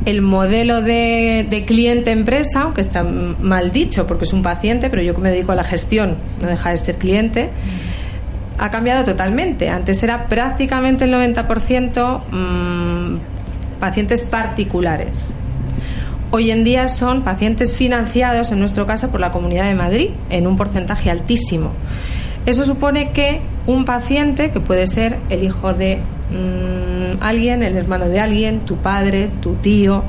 El modelo de, cliente-empresa, aunque está mal dicho porque es un paciente, pero yo me dedico a la gestión, no deja de ser cliente, ha cambiado totalmente. Antes era prácticamente el 90% mmm, pacientes particulares hoy en día son pacientes financiados, en nuestro caso, por la Comunidad de Madrid, en un porcentaje altísimo. Eso supone que un paciente, que puede ser el hijo de mm, alguien, el hermano de alguien, tu padre, tu tío,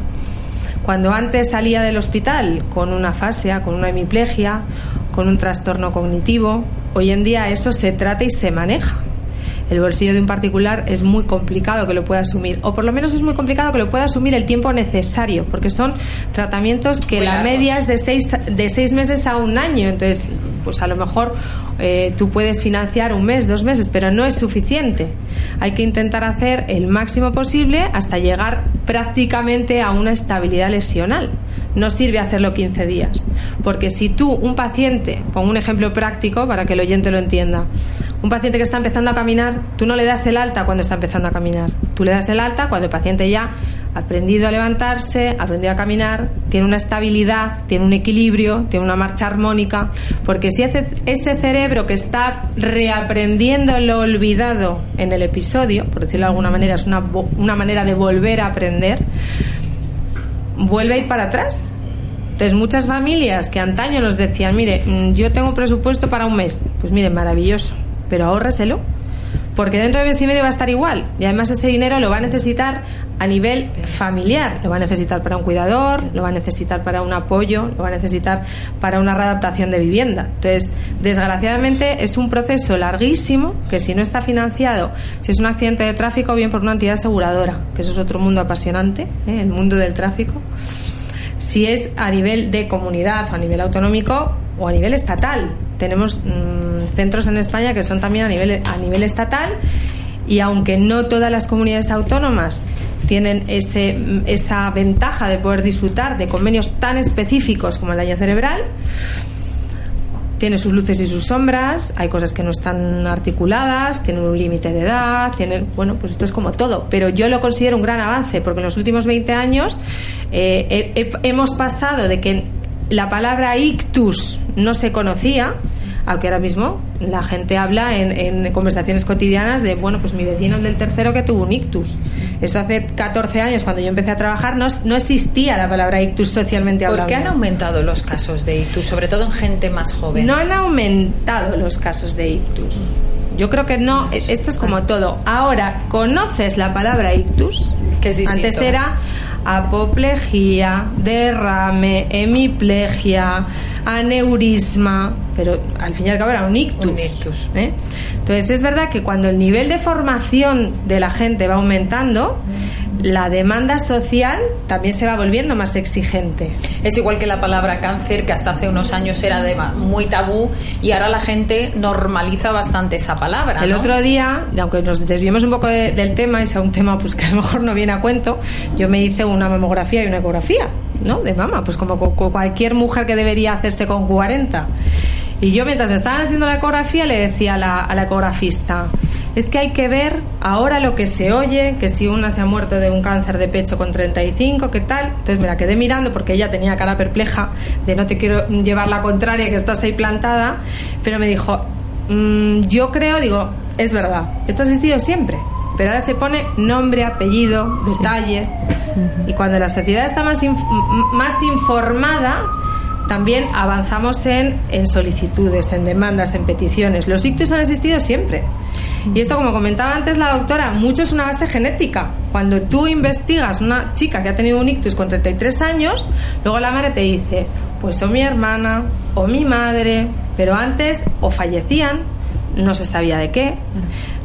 cuando antes salía del hospital con una fascia, con una hemiplegia, con un trastorno cognitivo, hoy en día eso se trata y se maneja el bolsillo de un particular es muy complicado que lo pueda asumir, o por lo menos es muy complicado que lo pueda asumir el tiempo necesario, porque son tratamientos que la media es de seis, de seis meses a un año, entonces pues a lo mejor eh, tú puedes financiar un mes, dos meses, pero no es suficiente. Hay que intentar hacer el máximo posible hasta llegar prácticamente a una estabilidad lesional. No sirve hacerlo 15 días, porque si tú, un paciente, pongo un ejemplo práctico para que el oyente lo entienda, un paciente que está empezando a caminar, tú no le das el alta cuando está empezando a caminar. Tú le das el alta cuando el paciente ya ha aprendido a levantarse, ha aprendido a caminar, tiene una estabilidad, tiene un equilibrio, tiene una marcha armónica. Porque si ese cerebro que está reaprendiendo lo olvidado en el episodio, por decirlo de alguna manera, es una, una manera de volver a aprender, vuelve a ir para atrás entonces, muchas familias que antaño nos decían, mire, mm, yo tengo presupuesto para un mes. Pues mire, maravilloso pero ahórreselo. Porque dentro de mes y medio va a estar igual. Y además ese dinero lo va a necesitar a nivel familiar. Lo va a necesitar para un cuidador, lo va a necesitar para un apoyo, lo va a necesitar para una readaptación de vivienda. Entonces, desgraciadamente es un proceso larguísimo que si no está financiado, si es un accidente de tráfico, bien por una entidad aseguradora, que eso es otro mundo apasionante, ¿eh? el mundo del tráfico. Si es a nivel de comunidad o a nivel autonómico o a nivel estatal, tenemos mm, centros en España que son también a nivel, a nivel estatal y aunque no todas las comunidades autónomas tienen ese, esa ventaja de poder disfrutar de convenios tan específicos como el daño cerebral, tiene sus luces y sus sombras, hay cosas que no están articuladas, tienen un límite de edad, tienen, bueno, pues esto es como todo, pero yo lo considero un gran avance porque en los últimos 20 años eh, hemos pasado de que la palabra ictus no se conocía, aunque ahora mismo la gente habla en, conversaciones cotidianas de, bueno, pues mi vecino del tercero que tuvo un ictus. Eso hace 14 años, cuando yo empecé a trabajar, no, no existía la palabra ictus socialmente hablando. ¿Por qué han aumentado los casos de ictus, sobre todo en gente más joven? No han aumentado los casos de ictus. Yo creo que no, e- esto es como todo. Ahora, ¿conoces la palabra ictus? Que es distinto. Antes era apoplejía, derrame, hemiplegia, aneurisma, pero al fin y al cabo era un ictus. Un ictus. ¿eh? Entonces es verdad que cuando el nivel de formación de la gente va aumentando, la demanda social también se va volviendo más exigente. Es igual que la palabra cáncer, que hasta hace unos años era de muy tabú y ahora la gente normaliza bastante esa palabra. El otro día, aunque nos desviemos un poco de- del tema, y sea un tema pues que a lo mejor no viene a cuento, yo me hice una mamografía y una ecografía, ¿no? De mama, pues como cu- cu- cualquier mujer que debería hacerse con 40. Y yo mientras me estaban haciendo la ecografía le decía a la, a la ecografista, es que hay que ver ahora lo que se oye, que si una se ha muerto de un cáncer de pecho con 35, ¿qué tal? Entonces me la quedé mirando porque ella tenía cara perpleja de no te quiero llevar la contraria, que estás ahí plantada, pero me dijo, "Mm, yo creo, digo, es verdad, esto ha existido siempre, pero ahora se pone nombre, apellido, detalle, y cuando la sociedad está más, inf- más informada, también avanzamos en, en solicitudes, en demandas, en peticiones. Los ictus han existido siempre. Y esto, como comentaba antes la doctora, mucho es una base genética. Cuando tú investigas una chica que ha tenido un ictus con 33 años, luego la madre te dice, pues o mi hermana, o mi madre, pero antes o fallecían, no se sabía de qué,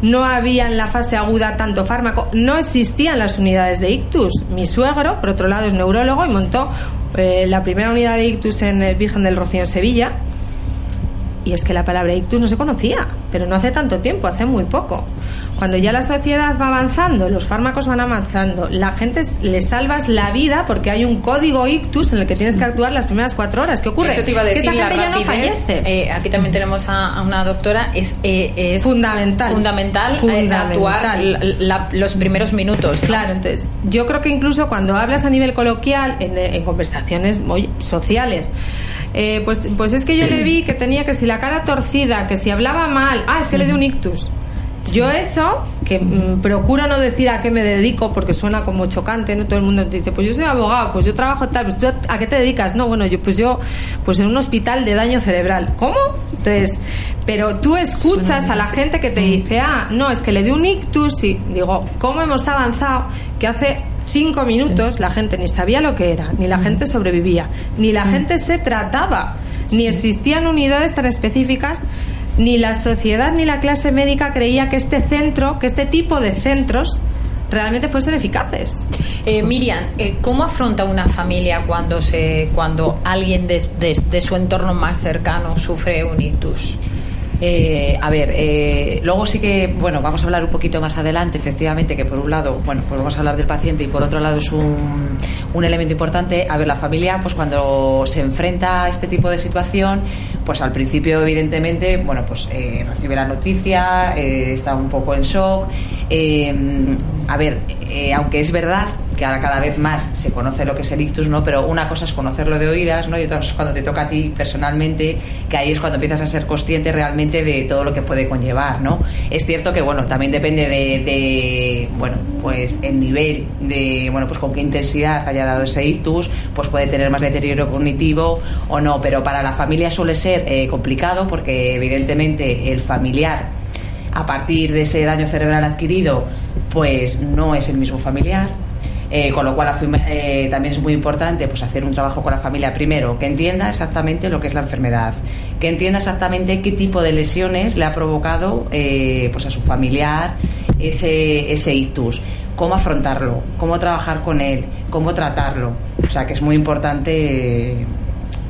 no había en la fase aguda tanto fármaco, no existían las unidades de ictus. Mi suegro, por otro lado, es neurólogo y montó eh, la primera unidad de ictus en el Virgen del Rocío en Sevilla. Y es que la palabra ictus no se conocía, pero no hace tanto tiempo, hace muy poco. Cuando ya la sociedad va avanzando, los fármacos van avanzando, la gente le salvas la vida porque hay un código ictus en el que tienes que actuar las primeras cuatro horas. ¿Qué ocurre? Eso te iba a decir, que esta la gente ya no fallece. eh, aquí también tenemos a, a una doctora. Es, eh, es Fundamental. fundamental, eh, Fundamental. actuar la- la- los primeros minutos. Claro, entonces yo creo que incluso cuando hablas a nivel coloquial, en, en conversaciones muy sociales, eh, pues, pues es que yo le vi que tenía que si la cara torcida, que si hablaba mal, ah, es que le dio un ictus. Yo eso, que mm, procuro no decir a qué me dedico porque suena como chocante, ¿no? Todo el mundo dice, pues yo soy abogado, pues yo trabajo tal, pues tú a qué te dedicas? No, bueno, yo pues yo pues en un hospital de daño cerebral. ¿Cómo? Entonces, pero tú escuchas a la gente que te dice, ah, no, es que le dio un ictus y digo, ¿cómo hemos avanzado? Que hace cinco minutos la gente ni sabía lo que era, ni la gente sobrevivía, ni la gente se trataba, ni existían unidades tan específicas ni la sociedad ni la clase médica creía que este centro, que este tipo de centros realmente fuesen eficaces. Eh, Miriam, eh, ¿cómo afronta una familia cuando se cuando alguien de, de- de su entorno más cercano sufre un ictus? Eh, a ver, eh, luego sí que, bueno, vamos a hablar un poquito más adelante, efectivamente, que por un lado, bueno, pues vamos a hablar del paciente y por otro lado es un, un elemento importante. A ver, la familia, pues cuando se enfrenta a este tipo de situación, pues al principio, evidentemente, bueno, pues eh, recibe la noticia, eh, está un poco en shock. Eh, a ver, eh, aunque es verdad que ahora cada vez más se conoce lo que es el ictus, ¿no? Pero una cosa es conocerlo de oídas, ¿no? Y otra cosa es cuando te toca a ti personalmente, que ahí es cuando empiezas a ser consciente realmente de todo lo que puede conllevar, ¿no? Es cierto que, bueno, también depende de, bueno, pues el nivel de, bueno, pues con qué intensidad haya dado ese ictus, pues puede tener más deterioro cognitivo o no, pero para la familia suele ser eh, complicado porque evidentemente el familiar a partir de ese daño cerebral adquirido, pues no es el mismo familiar. Eh, con lo cual eh, también es muy importante pues hacer un trabajo con la familia primero que entienda exactamente lo que es la enfermedad que entienda exactamente qué tipo de lesiones le ha provocado eh, pues a su familiar ese, ese ictus cómo afrontarlo cómo trabajar con él cómo tratarlo. O sea que es muy importante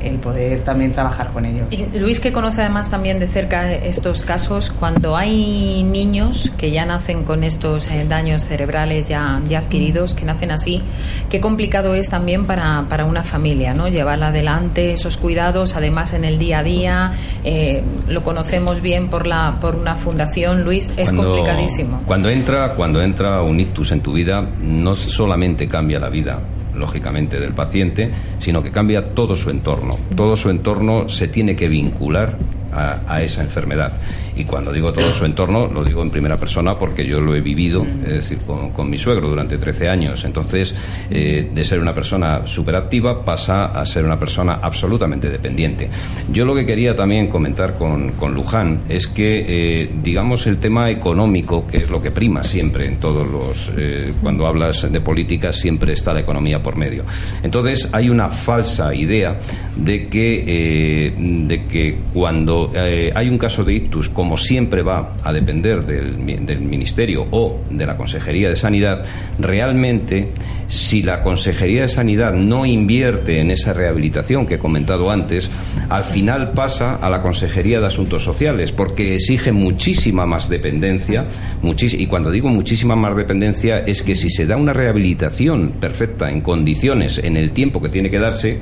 el poder también trabajar con ellos Y Luis, que conoce además también de cerca estos casos, cuando hay niños que ya nacen con estos eh, daños cerebrales ya, ya adquiridos, que nacen así, qué complicado es también para, para una familia, ¿no? Llevar adelante esos cuidados, además en el día a día, eh, lo conocemos bien por, la, por una fundación, Luis, es Cuando- complicadísimo. Cuando entra, cuando entra un ictus en tu vida, no solamente cambia la vida, lógicamente, del paciente, sino que cambia todo su entorno. Todo su entorno se tiene que vincular a, a esa enfermedad. Y cuando digo todo su entorno, lo digo en primera persona porque yo lo he vivido, es decir, con, con mi suegro durante 13 años. Entonces, eh, de ser una persona superactiva pasa a ser una persona absolutamente dependiente. Yo lo que quería también comentar con, con Luján es que, eh, digamos, el tema económico, que es lo que prima siempre en todos los. eh, cuando hablas de política, siempre está la economía por medio. Entonces, hay una falsa idea de que, eh, de que cuando eh, hay un caso de ictus, como siempre va a depender del, mi- del Ministerio o de la Consejería de Sanidad, realmente, si la Consejería de Sanidad no invierte en esa rehabilitación que he comentado antes, al final pasa a la Consejería de Asuntos Sociales, porque exige muchísima más dependencia, y cuando digo muchísima más dependencia es que si se da una rehabilitación perfecta en condiciones, en el tiempo que tiene que darse,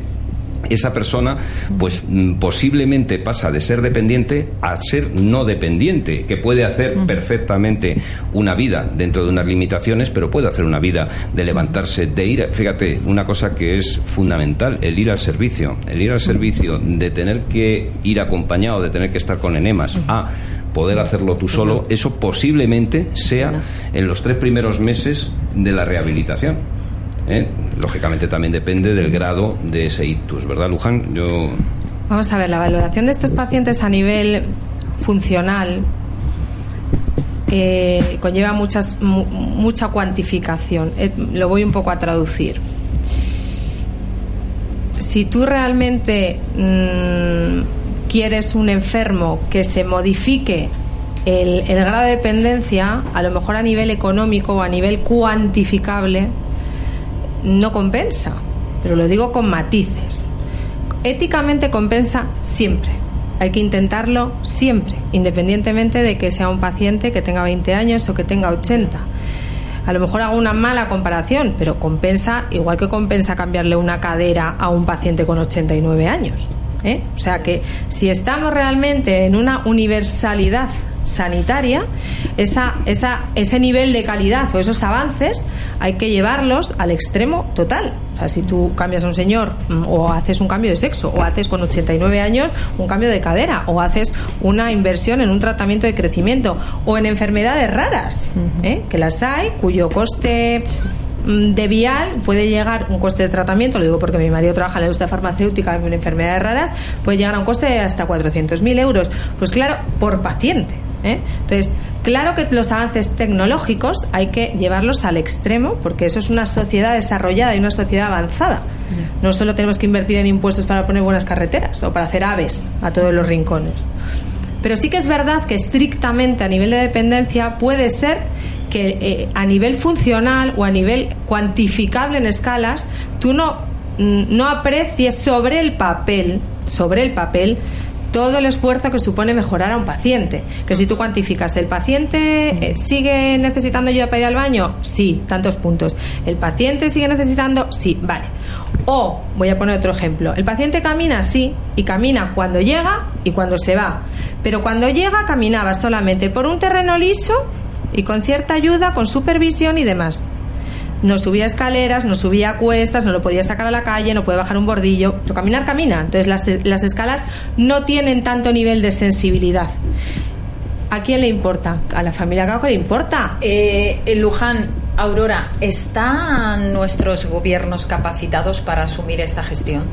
esa persona pues mm, posiblemente pasa de ser dependiente a ser no dependiente, que puede hacer perfectamente una vida dentro de unas limitaciones, pero puede hacer una vida de levantarse, de ir, fíjate, una cosa que es fundamental, el ir al servicio, el ir al servicio, de tener que ir acompañado, de tener que estar con enemas, a poder hacerlo tú solo, eso posiblemente sea en los tres primeros meses de la rehabilitación. ¿Eh? Lógicamente también depende del grado de ese ictus, ¿verdad, Luján? Yo Vamos a ver, la valoración de estos pacientes a nivel funcional eh, conlleva muchas, mu- mucha cuantificación. Eh, lo voy un poco a traducir. Si tú realmente mm, quieres un enfermo que se modifique el, el grado de dependencia, a lo mejor a nivel económico o a nivel cuantificable, no compensa. Pero lo digo con matices. Éticamente compensa siempre. Hay que intentarlo siempre, independientemente de que sea un paciente que tenga 20 años o que tenga 80. A lo mejor hago una mala comparación, pero compensa, igual que compensa cambiarle una cadera a un paciente con 89 años. ¿Eh? O sea que si estamos realmente en una universalidad sanitaria, esa, esa, ese nivel de calidad o esos avances hay que llevarlos al extremo total. O sea, si tú cambias a un señor mm, o haces un cambio de sexo o haces con 89 años un cambio de cadera o haces una inversión en un tratamiento de crecimiento o en enfermedades raras, ¿eh? que las hay, cuyo coste de vial puede llegar un coste de tratamiento, lo digo porque mi marido trabaja en la industria farmacéutica en enfermedades raras, puede llegar a un coste de hasta 400.000 euros. Pues claro, por paciente. ¿eh? Entonces, claro que los avances tecnológicos hay que llevarlos al extremo porque eso es una sociedad desarrollada y una sociedad avanzada. No solo tenemos que invertir en impuestos para poner buenas carreteras o para hacer aves a todos los rincones. Pero sí que es verdad que estrictamente a nivel de dependencia puede ser que eh, a nivel funcional o a nivel cuantificable en escalas tú no, mm, no aprecies sobre el papel, sobre el papel, todo el esfuerzo que supone mejorar a un paciente. Que si tú cuantificas, ¿el paciente eh, sigue necesitando ayuda para ir al baño? Sí, tantos puntos. ¿El paciente sigue necesitando? Sí, vale. O, voy a poner otro ejemplo, el paciente camina, sí, y camina cuando llega y cuando se va. Pero cuando llega caminaba solamente por un terreno liso y con cierta ayuda, con supervisión y demás. No subía escaleras, no subía cuestas, no lo podía sacar a la calle, no puede bajar un bordillo, pero caminar camina. Entonces las, las escalas no tienen tanto nivel de sensibilidad. ¿A quién le importa? A la familia Cauca le importa. Eh, eh, Luján, Aurora, ¿están nuestros gobiernos capacitados para asumir esta gestión?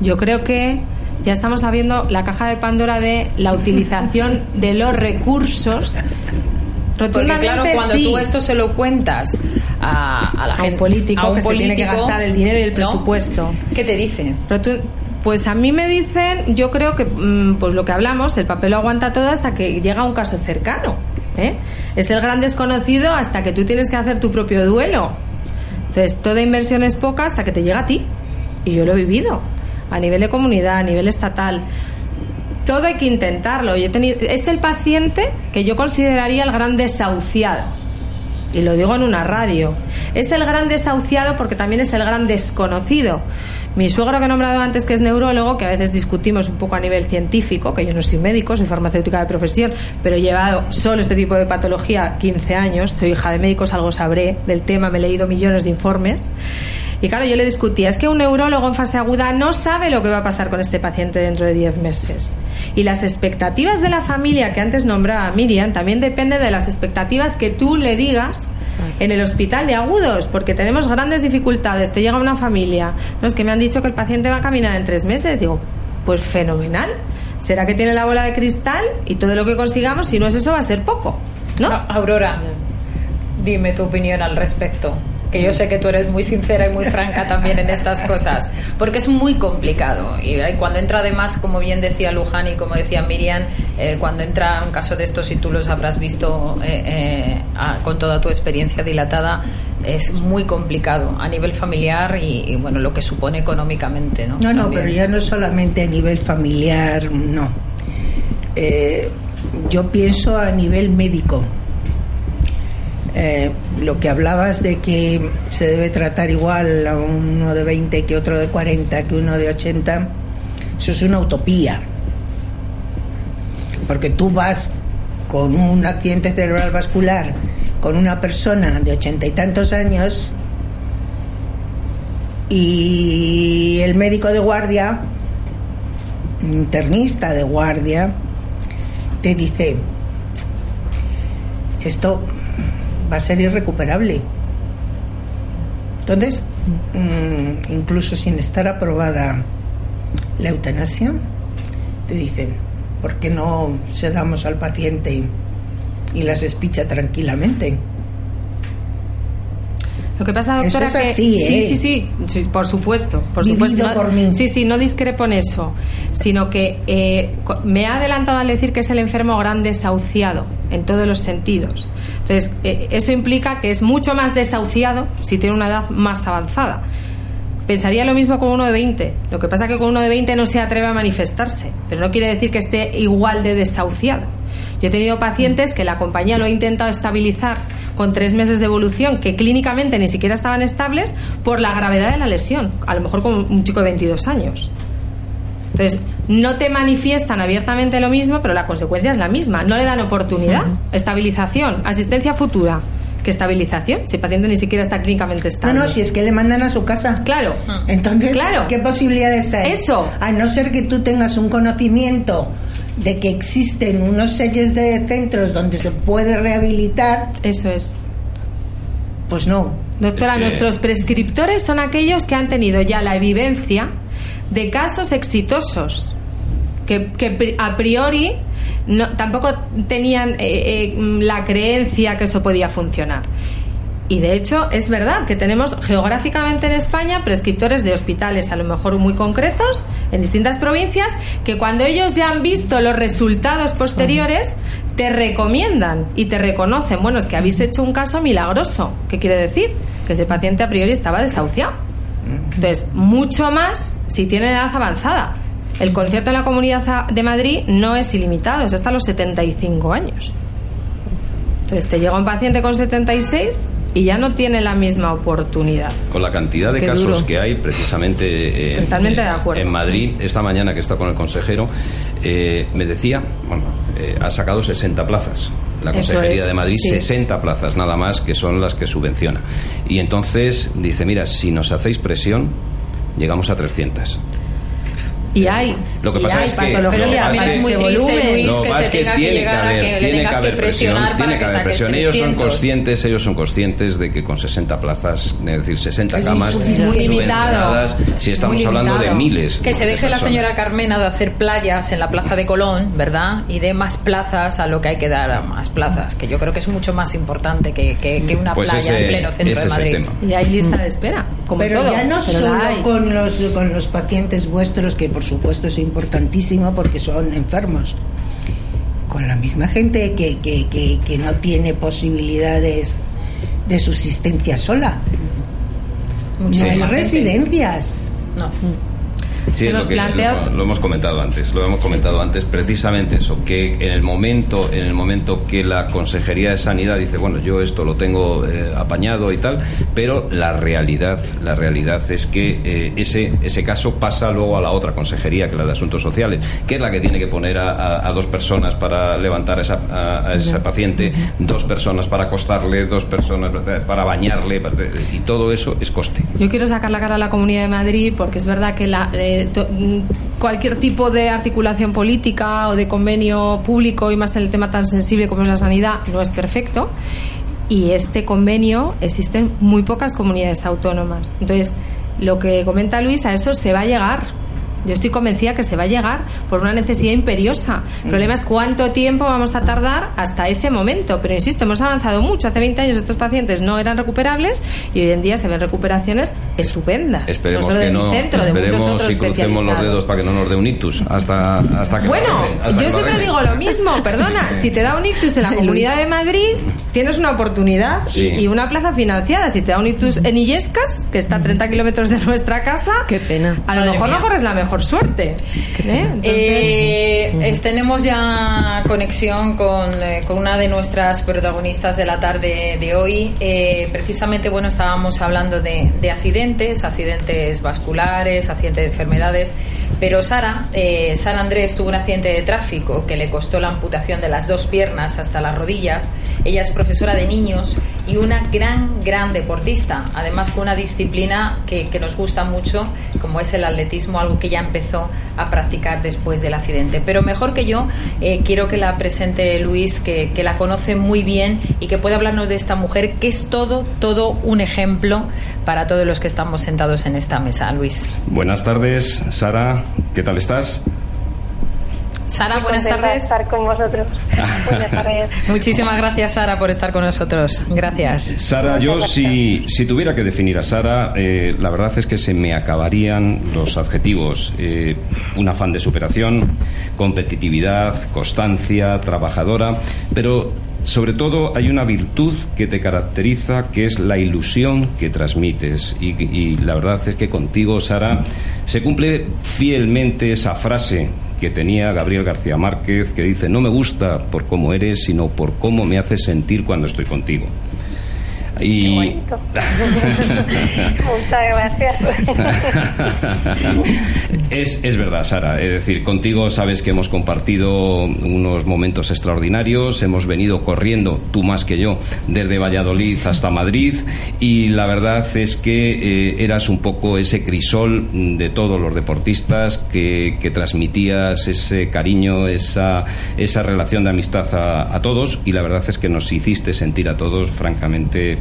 Yo creo que ya estamos abriendo la caja de Pandora de la utilización de los recursos. Porque claro, cuando sí. tú esto se lo cuentas a, a la A gente, un político a un que se tiene que político, gastar el dinero y el ¿no? presupuesto. ¿Qué te dice? Rotu- Pues a mí me dicen, yo creo que, mm, pues lo que hablamos, el papel lo aguanta todo hasta que llega un caso cercano. ¿eh? Es el gran desconocido hasta que tú tienes que hacer tu propio duelo. Entonces, toda inversión es poca hasta que te llega a ti. Y yo lo he vivido. A nivel de comunidad, a nivel estatal. Todo hay que intentarlo. Es el paciente que yo consideraría el gran desahuciado y lo digo en una radio. Es el gran desahuciado porque también es el gran desconocido. Mi suegro que he nombrado antes, que es neurólogo, que a veces discutimos un poco a nivel científico, que yo no soy médico, soy farmacéutica de profesión, pero he llevado solo este tipo de patología 15 años, soy hija de médicos, algo sabré del tema, me he leído millones de informes. Y claro, yo le discutía, es que un neurólogo en fase aguda no sabe lo que va a pasar con este paciente dentro de 10 meses. Y las expectativas de la familia que antes nombraba Miriam también dependen de las expectativas que tú le digas en el hospital de agudos, porque tenemos grandes dificultades. Te llega una familia, no es que me han dicho que el paciente va a caminar en tres meses. Digo, pues fenomenal. ¿Será que tiene la bola de cristal y todo lo que consigamos, si no es eso, va a ser poco? ¿No? Aurora, dime tu opinión al respecto que yo sé que tú eres muy sincera y muy franca también en estas cosas, porque es muy complicado. Y cuando entra además, como bien decía Luján y como decía Miriam, eh, cuando entra un caso de estos, y tú los habrás visto eh, eh, con toda tu experiencia dilatada, es muy complicado a nivel familiar y, bueno, lo que supone económicamente. No, no, no pero ya no solamente a nivel familiar, no. yo pienso a nivel médico eh, lo que hablabas de que se debe tratar igual a uno de 20 que otro de 40 que uno de 80, eso es una utopía. Porque tú vas con un accidente cerebral vascular con una persona de ochenta y tantos años y el médico de guardia, internista de guardia, te dice, esto va a ser irrecuperable. Entonces, mm, incluso sin estar aprobada la eutanasia, te dicen, ¿por qué no sedamos al paciente y las espicha tranquilamente? Lo que pasa, doctora, eso es así, sí, ¿eh? sí, sí, sí, por supuesto, por Vivido supuesto. por mí. Sí, sí, no discrepo en eso, sino que eh, me ha adelantado al decir que es el enfermo gran desahuciado en todos los sentidos. Entonces, eh, eso implica que es mucho más desahuciado si tiene una edad más avanzada. Pensaría lo mismo con uno de 20. Lo que pasa es que con uno de 20 no se atreve a manifestarse, pero no quiere decir que esté igual de desahuciado. Yo he tenido pacientes que la compañía lo ha intentado estabilizar con tres meses de evolución, que clínicamente ni siquiera estaban estables por la gravedad de la lesión, a lo mejor con un chico de 22 años. Entonces, no te manifiestan abiertamente lo mismo, pero la consecuencia es la misma. No le dan oportunidad. Estabilización, asistencia futura. ¿Qué estabilización? Si el paciente ni siquiera está clínicamente No, estable. no, si es que le mandan a su casa. Claro. Entonces, Claro. ¿qué posibilidades hay? Eso. A no ser que tú tengas un conocimiento de que existen unos series de centros donde se puede rehabilitar, Eso es. pues no. Doctora, Es que- nuestros prescriptores son aquellos que han tenido ya la evidencia de casos exitosos, que, que a priori no, tampoco tenían eh, eh, la creencia que eso podía funcionar. Y de hecho es verdad que tenemos geográficamente en España prescriptores de hospitales a lo mejor muy concretos en distintas provincias que cuando ellos ya han visto los resultados posteriores te recomiendan y te reconocen, bueno, es que habéis hecho un caso milagroso. ¿Qué quiere decir? Que ese paciente a priori estaba desahuciado. Entonces, mucho más si tiene edad avanzada. El concierto en la Comunidad de Madrid no es ilimitado, es hasta los 75 años. Entonces, te llega un paciente con 76 y ya no tiene la misma oportunidad. Con la cantidad de Qué casos duro. que hay precisamente eh, Totalmente eh, de acuerdo. en Madrid, esta mañana que está con el consejero, eh, me decía, bueno, eh, ha sacado 60 plazas. La Consejería es, de Madrid, sí. 60 plazas nada más, que son las que subvenciona. Y entonces dice, mira, si nos hacéis presión, llegamos a 300. Y hay, Lo que y pasa hay es que- que pasa también es que- muy de triste, volumen. Luis, Lo que más se tenga que tiene llegar a haber- que le tengas que haber presionar presión, para tiene que que haber presión. Ellos son 300. conscientes, ellos son conscientes de que con 60 plazas, es decir, 60 Es camas muy limitado. si estamos Muy hablando de miles. Que se de deje la señora Carmena de hacer playas en la plaza de Colón, ¿verdad? Y dé más plazas a lo que hay que dar a más plazas, que yo creo que es mucho más importante que, que- que una Pues playa ese- en pleno centro de Madrid. Y hay lista de espera, como pero todo. ya no pero solo con los, con los pacientes vuestros, que por supuesto es importantísimo porque son enfermos, con la misma gente que, que, que, que no tiene posibilidades de subsistencia sola. Mucha No hay gente. residencias. No. Sí, se es nos lo, que- plantea lo, lo hemos comentado antes, lo hemos comentado antes, precisamente eso, que en el momento, en el momento que la Consejería de Sanidad dice, bueno, yo esto lo tengo eh, apañado y tal, pero la realidad, la realidad es que eh, ese ese caso pasa luego a la otra consejería, que es la de Asuntos Sociales, que es la que tiene que poner a, a- a dos personas para levantar a esa, a, a ese paciente, dos personas para acostarle, dos personas para bañarle, para- y todo eso es coste. Yo quiero sacar la cara a la Comunidad de Madrid porque es verdad que la, eh, to- mm, cualquier tipo de articulación política o de convenio público y más en el tema tan sensible como es la sanidad no es perfecto y este convenio existen muy pocas comunidades autónomas. Entonces, lo que comenta Luis, a eso se va a llegar. Yo estoy convencida que se va a llegar por una necesidad imperiosa. El problema es cuánto tiempo vamos a tardar hasta ese momento. Pero insisto, hemos avanzado mucho. Hace 20 años estos pacientes no eran recuperables y hoy en día se ven recuperaciones estupendas. Esperemos solo que no, centro, esperemos y crucemos los dedos para que no nos dé un ictus hasta, hasta que Bueno, arreglen, hasta yo que siempre digo lo mismo, perdona, si te da un ictus en la Comunidad de Madrid, tienes una oportunidad Sí. y, y una plaza financiada. Si te da un ictus en Illescas, que está a 30 kilómetros de nuestra casa, Qué pena. a lo Madre mejor mía. no corres la mejor suerte. ¿eh? Entonces, Eh, es- tenemos ya conexión con, eh, con una de nuestras protagonistas de la tarde de hoy. Eh, precisamente, bueno, estábamos hablando de, de accidentes, accidentes vasculares, accidentes de enfermedades. Pero Sara, Sara Andrés tuvo un accidente de tráfico que le costó la amputación de las dos piernas hasta las rodillas. Ella es profesora de niños y una gran, gran deportista. Además, con una disciplina que, que nos gusta mucho, como es el atletismo, algo que ya empezó a practicar después del accidente. Pero mejor que yo, eh, quiero que la presente Luis, que, que la conoce muy bien y que puede hablarnos de esta mujer, que es todo, todo un ejemplo para todos los que estamos sentados en esta mesa. Luis. Buenas tardes, Sara. ¿Qué tal estás? Sara, buenas tardes. estar con vosotros. Buenas tardes. Muchísimas gracias, Sara, por estar con nosotros. Gracias. Sara, yo si, si tuviera que definir a Sara, eh, la verdad es que se me acabarían los adjetivos. Eh, un afán de superación, competitividad, constancia, trabajadora, pero sobre todo hay una virtud que te caracteriza, que es la ilusión que transmites. Y, y la verdad es que contigo, Sara, se cumple fielmente esa frase que tenía Gabriel García Márquez, que dice, no me gusta por cómo eres, sino por cómo me haces sentir cuando estoy contigo. Y... bonito. Muchas gracias. es, es verdad, Sara. Es decir, contigo sabes que hemos compartido unos momentos extraordinarios. Hemos venido corriendo, tú más que yo, desde Valladolid hasta Madrid. Y la verdad es que eh, eras un poco ese crisol de todos los deportistas que, que transmitías ese cariño, esa, esa relación de amistad a, a todos. Y la verdad es que nos hiciste sentir a todos, francamente,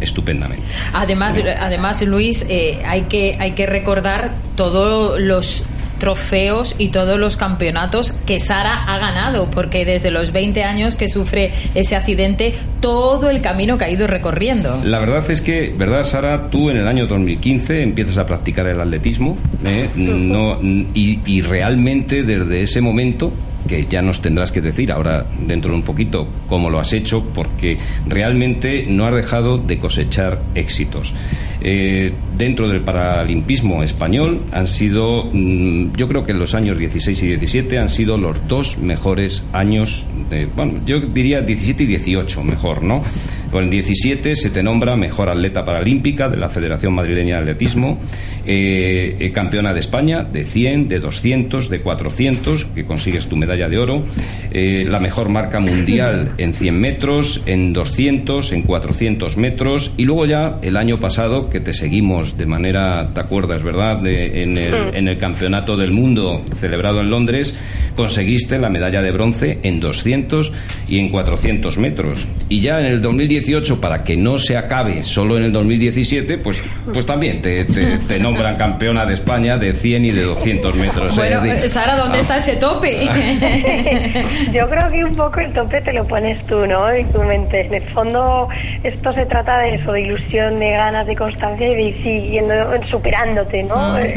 estupendamente. Además, además Luis, eh, hay, que, hay que recordar todos los trofeos y todos los campeonatos que Sara ha ganado, porque desde los 20 años que sufre ese accidente, todo el camino que ha ido recorriendo. La verdad es que, ¿verdad, Sara? Tú en el año 2015 empiezas a practicar el atletismo ¿eh? no, y, y realmente desde ese momento que ya nos tendrás que decir ahora dentro de un poquito cómo lo has hecho, porque realmente no has dejado de cosechar éxitos. Eh, dentro del paralimpismo español han sido, mm, yo creo que en los años 16 y 17 han sido los dos mejores años, de, bueno, yo diría 17 y 18 mejor, ¿no? Con el 17 se te nombra mejor atleta paralímpica de la Federación Madrileña de Atletismo, eh, eh, campeona de España de 100, de 200, de 400, que consigues tu medalla de oro, eh, la mejor marca mundial en 100 metros, en 200, en 400 metros, y luego ya el año pasado, que te seguimos de manera, ¿te acuerdas, verdad?, de- en, el, en el Campeonato del Mundo celebrado en Londres, conseguiste la medalla de bronce en 200 y en 400 metros. Y ya en el 2018, para que no se acabe solo en el 2017, pues, pues también te, te- te nombran campeona de España de 100 y de 200 metros. Bueno, eh, Sara, ¿dónde ah, está ese tope? Yo creo que un poco el tope te lo pones tú, ¿no? En tu mente. En el fondo, esto se trata de eso, de ilusión, de ganas, de constancia y de ir siguiendo, superándote, ¿no? Eh,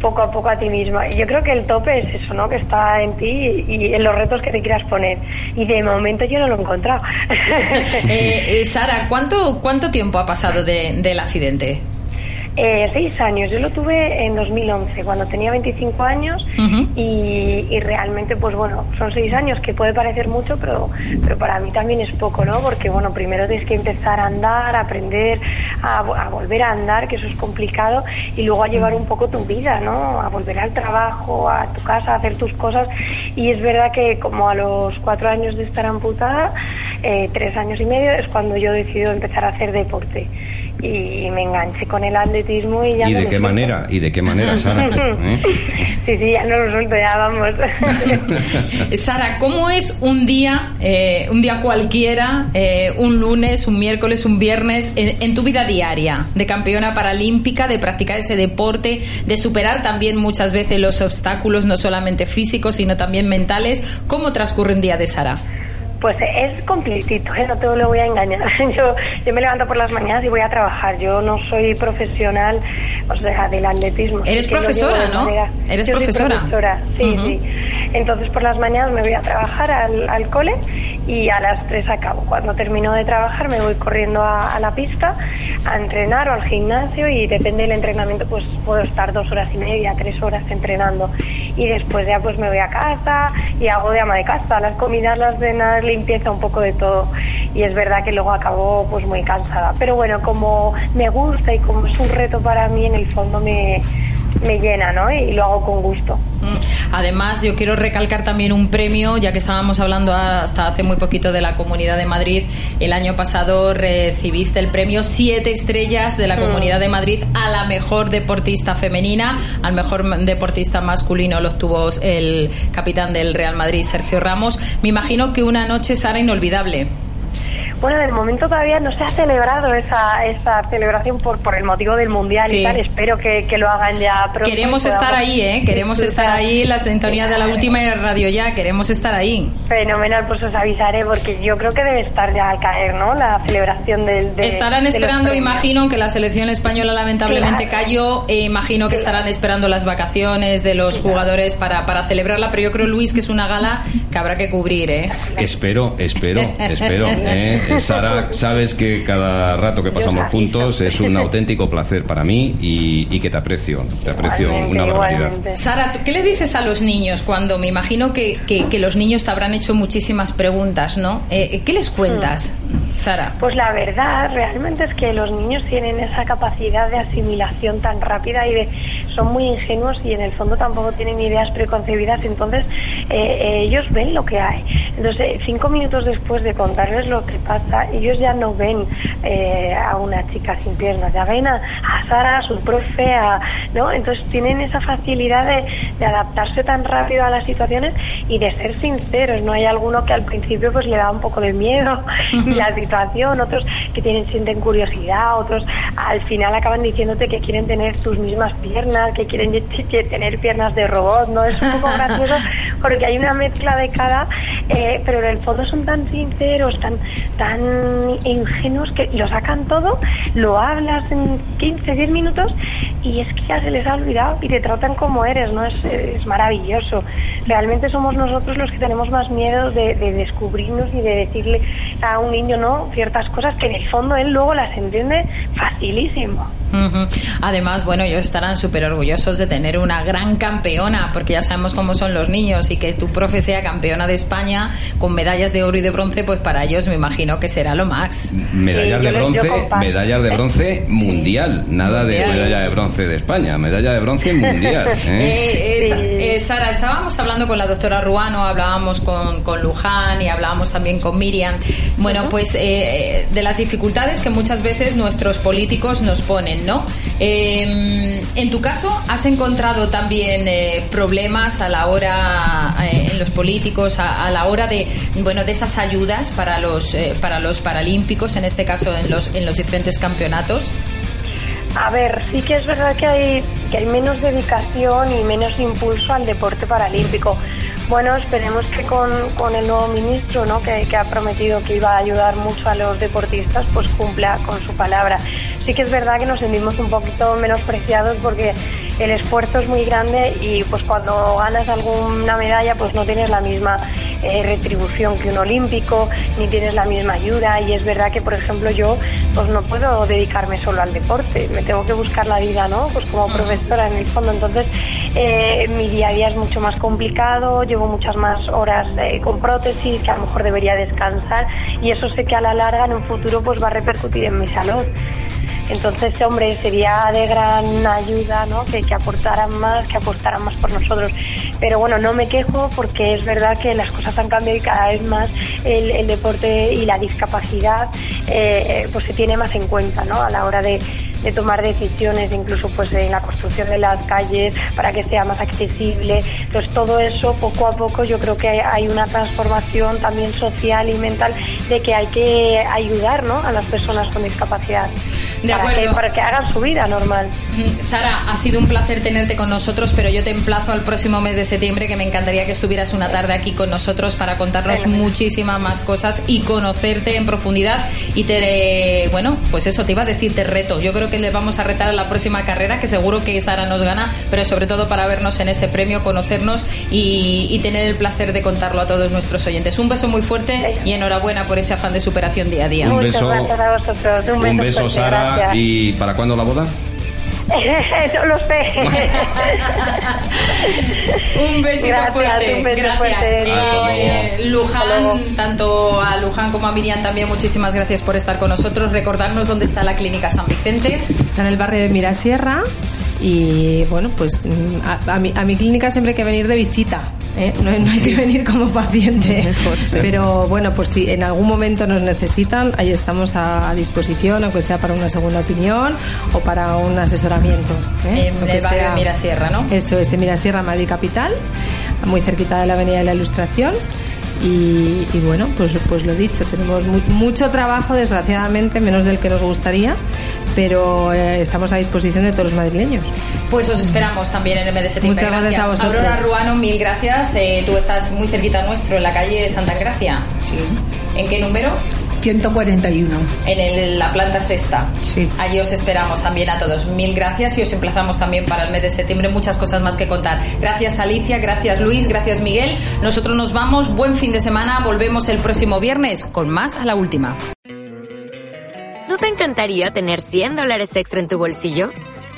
poco a poco a ti misma. Y yo creo que el tope es eso, ¿no? Que está en ti y en los retos que te quieras poner. Y de momento yo no lo he encontrado. Eh, eh, Sara, ¿cuánto, ¿cuánto tiempo ha pasado de- del accidente? Eh, seis años, yo lo tuve en 2011, cuando tenía 25 años y, y, realmente, pues bueno, son seis años que puede parecer mucho, pero, pero para mí también es poco, ¿no? Porque, bueno, primero tienes que empezar a andar, a aprender a, a volver a andar, que eso es complicado, y luego a llevar un poco tu vida, ¿no? A volver al trabajo, a tu casa, a hacer tus cosas. Y es verdad que como a los cuatro años de estar amputada, eh, tres años y medio, es cuando yo decido empezar a hacer deporte y me enganché con el atletismo y ya ¿Y de qué manera? ¿Y de qué manera, Sara? ¿Eh? Sí, sí, ya no lo suelto, ya vamos. Sara, ¿cómo es un día, eh, un día cualquiera, eh, un lunes, un miércoles, un viernes, en, en, tu vida diaria de campeona paralímpica, de practicar ese deporte, de superar también muchas veces los obstáculos, no solamente físicos, sino también mentales? ¿Cómo transcurre un día de Sara? Pues es completito, ¿eh? no te lo voy a engañar. Yo, yo me levanto por las mañanas y voy a trabajar. Yo no soy profesional, o sea, del atletismo. Eres profesora, ¿no? Eres profesora. profesora. Sí, uh -huh. sí. Entonces por las mañanas me voy a trabajar al, al, cole y a las 3 acabo. Cuando termino de trabajar me voy corriendo a, a, la pista a entrenar o al gimnasio y depende del entrenamiento pues puedo estar dos horas y media, tres horas entrenando. Y después ya pues me voy a casa y hago de ama de casa, las comidas, las cenas, limpieza, un poco de todo. Y es verdad que luego acabo pues muy cansada. Pero bueno, como me gusta y como es un reto para mí, en el fondo me, me llena, ¿no? Y lo hago con gusto. Además, yo quiero recalcar también un premio, ya que estábamos hablando hasta hace muy poquito de la Comunidad de Madrid. El año pasado recibiste el premio Siete Estrellas de la Comunidad de Madrid a la mejor deportista femenina. Al mejor deportista masculino lo obtuvo el capitán del Real Madrid, Sergio Ramos. Me imagino que una noche, Sara, inolvidable. Bueno, de momento todavía no se ha celebrado esa, esa celebración por, por el motivo del Mundial sí. y tal. Espero que, que, lo hagan ya pronto. Queremos estar ahí, ¿eh? Queremos estar ahí, la sintonía de la última y Radio Ya. Queremos estar ahí. Fenomenal, pues os avisaré porque yo creo que debe estar ya al caer, ¿no? La celebración del... De, estarán esperando, imagino, que la selección española lamentablemente claro. cayó. E imagino que estarán esperando las vacaciones de los jugadores para, para celebrarla. Pero yo creo, Luis, que es una gala que habrá que cubrir, ¿eh? Espero, espero, espero. ¿eh? Sara, sabes que cada rato que pasamos juntos es un auténtico placer para mí y, y que te aprecio, te aprecio igualmente, una barbaridad. Igualmente. Sara, ¿qué le dices a los niños cuando me imagino que, que, que los niños te habrán hecho muchísimas preguntas, ¿no? Eh, ¿Qué les cuentas, hmm. Sara? Pues la verdad, realmente es que los niños tienen esa capacidad de asimilación tan rápida y de son muy ingenuos y en el fondo tampoco tienen ideas preconcebidas, entonces eh, eh, ellos ven lo que hay. Entonces, cinco minutos después de contarles lo que pasa, ellos ya no ven eh, a una chica sin piernas, ya ven a, a Sara, a su profe, a, ¿no? Entonces tienen esa facilidad de, de, adaptarse tan rápido a las situaciones y de ser sinceros. No hay alguno que al principio pues le da un poco de miedo la situación, otros que tienen sienten curiosidad, otros al final acaban diciéndote que quieren tener tus mismas piernas, que quieren tener piernas de robot, ¿no? Es un poco gracioso porque hay una mezcla de cada, eh, pero en el fondo son tan sinceros, tan, tan ingenuos que lo sacan todo, lo hablas en 15, 10 minutos y es que ya se les ha olvidado y te tratan como eres, ¿no? Es, es maravilloso. Realmente somos nosotros los que tenemos más miedo de, de, descubrirnos y de decirle a un niño, ¿no? Ciertas cosas que en el fondo él luego las entiende facilísimo. Uh -huh. Además, bueno, ellos estarán súper orgullosos de tener una gran campeona, porque ya sabemos cómo son los niños y que tu profe sea campeona de España con medallas de oro y de bronce, pues para ellos me imagino que será lo más. Medallas sí, de bronce, medallas de bronce mundial, nada mundial. de medalla de bronce de España, medalla de bronce mundial. ¿eh? Eh, eh, Sara, estábamos hablando con la doctora Ruano, hablábamos con, con Luján y hablábamos también con Miriam. Bueno, pues de las dificultades que muchas veces nuestros políticos nos ponen. ¿No? Eh, en tu caso, ¿has encontrado también eh, problemas a la hora eh, en los políticos, a, a, la hora de bueno de esas ayudas para los para los paralímpicos, en este caso en los en los diferentes campeonatos? A ver, sí que es verdad que hay que hay menos dedicación y menos impulso al deporte paralímpico. Bueno, esperemos que con, con el nuevo ministro, ¿no? Que, que, ha prometido que iba a ayudar mucho a los deportistas, pues cumpla con su palabra. sí que es verdad que nos sentimos un poquito menospreciados porque el esfuerzo es muy grande y pues cuando ganas alguna medalla pues no tienes la misma eh, retribución que un olímpico, ni tienes la misma ayuda y es verdad que por ejemplo yo pues no puedo dedicarme solo al deporte, me tengo que buscar la vida, ¿no? Pues como profesora en el fondo, entonces eh, mi día a día es mucho más complicado, llevo muchas más horas eh, con prótesis que a lo mejor debería descansar y eso sé que a la larga en un futuro pues va a repercutir en mi salud. Entonces, hombre, sería de gran ayuda, ¿no? Que, que aportaran más, que apostaran más por nosotros. Pero bueno, no me quejo porque es verdad que las cosas han cambiado y cada vez más el, el deporte y la discapacidad eh, pues se tiene más en cuenta, ¿no? A la hora de, de tomar decisiones, incluso pues en la construcción de las calles para que sea más accesible. Entonces todo eso poco a poco yo creo que hay una transformación también social y mental de que hay que ayudar ¿no? a las personas con discapacidad. Para. Que, para que hagan su vida normal. Sara, ha sido un placer tenerte con nosotros, pero yo te emplazo al próximo mes de septiembre que me encantaría que estuvieras una tarde aquí con nosotros para contarnos muchísimas más cosas y conocerte en profundidad y te, bueno, pues eso te iba a decir, te reto. Yo creo que le vamos a retar a la próxima carrera, que seguro que Sara nos gana, pero sobre todo para vernos en ese premio, conocernos y, y tener el placer de contarlo a todos nuestros oyentes. Un beso muy fuerte y enhorabuena por ese afán de superación día a día. Un Muchas beso. gracias a vosotros. Un, Un beso, beso, fuerte, Sara. Gracias. ¿Y para cuándo la boda? no lo sé. Un besito Gracias, fuerte. un beso gracias. fuerte. Y, Hasta luego. eh, Luján, tanto a Luján como a Miriam también, muchísimas gracias por estar con nosotros. Recordarnos dónde está la clínica San Vicente. Está en el barrio de Mirasierra y bueno, pues mm, a, a mi, a mi clínica siempre hay que venir de visita. ¿eh? No, no hay que venir como paciente. Pero bueno, pues si en algún momento nos necesitan, ahí estamos a, a disposición, aunque sea para una segunda opinión o para un asesoramiento. ¿eh? En el barrio sea. de Mirasierra, ¿no? Eso es, en Mirasierra, Madrid Capital, muy cerquita de la Avenida de la Ilustración. Y, y bueno, pues, pues lo dicho, tenemos mu- mucho trabajo, desgraciadamente, menos del que nos gustaría, pero eh, estamos a disposición de todos los madrileños. Pues os esperamos también en septiembre. Muchas gracias a vosotros. Aurora Ruano, mil gracias. Eh, tú estás muy cerquita nuestro, en la calle Santa Gracia. Sí. ¿En qué número? 141. En el- la planta sexta. Sí. Allí os esperamos también a todos. Mil gracias y os emplazamos también para el mes de septiembre. Muchas cosas más que contar. Gracias Alicia, gracias Luis, gracias Miguel. Nosotros nos vamos. Buen fin de semana. Volvemos el próximo viernes con más a la última. ¿No te encantaría tener 100 dólares extra en tu bolsillo?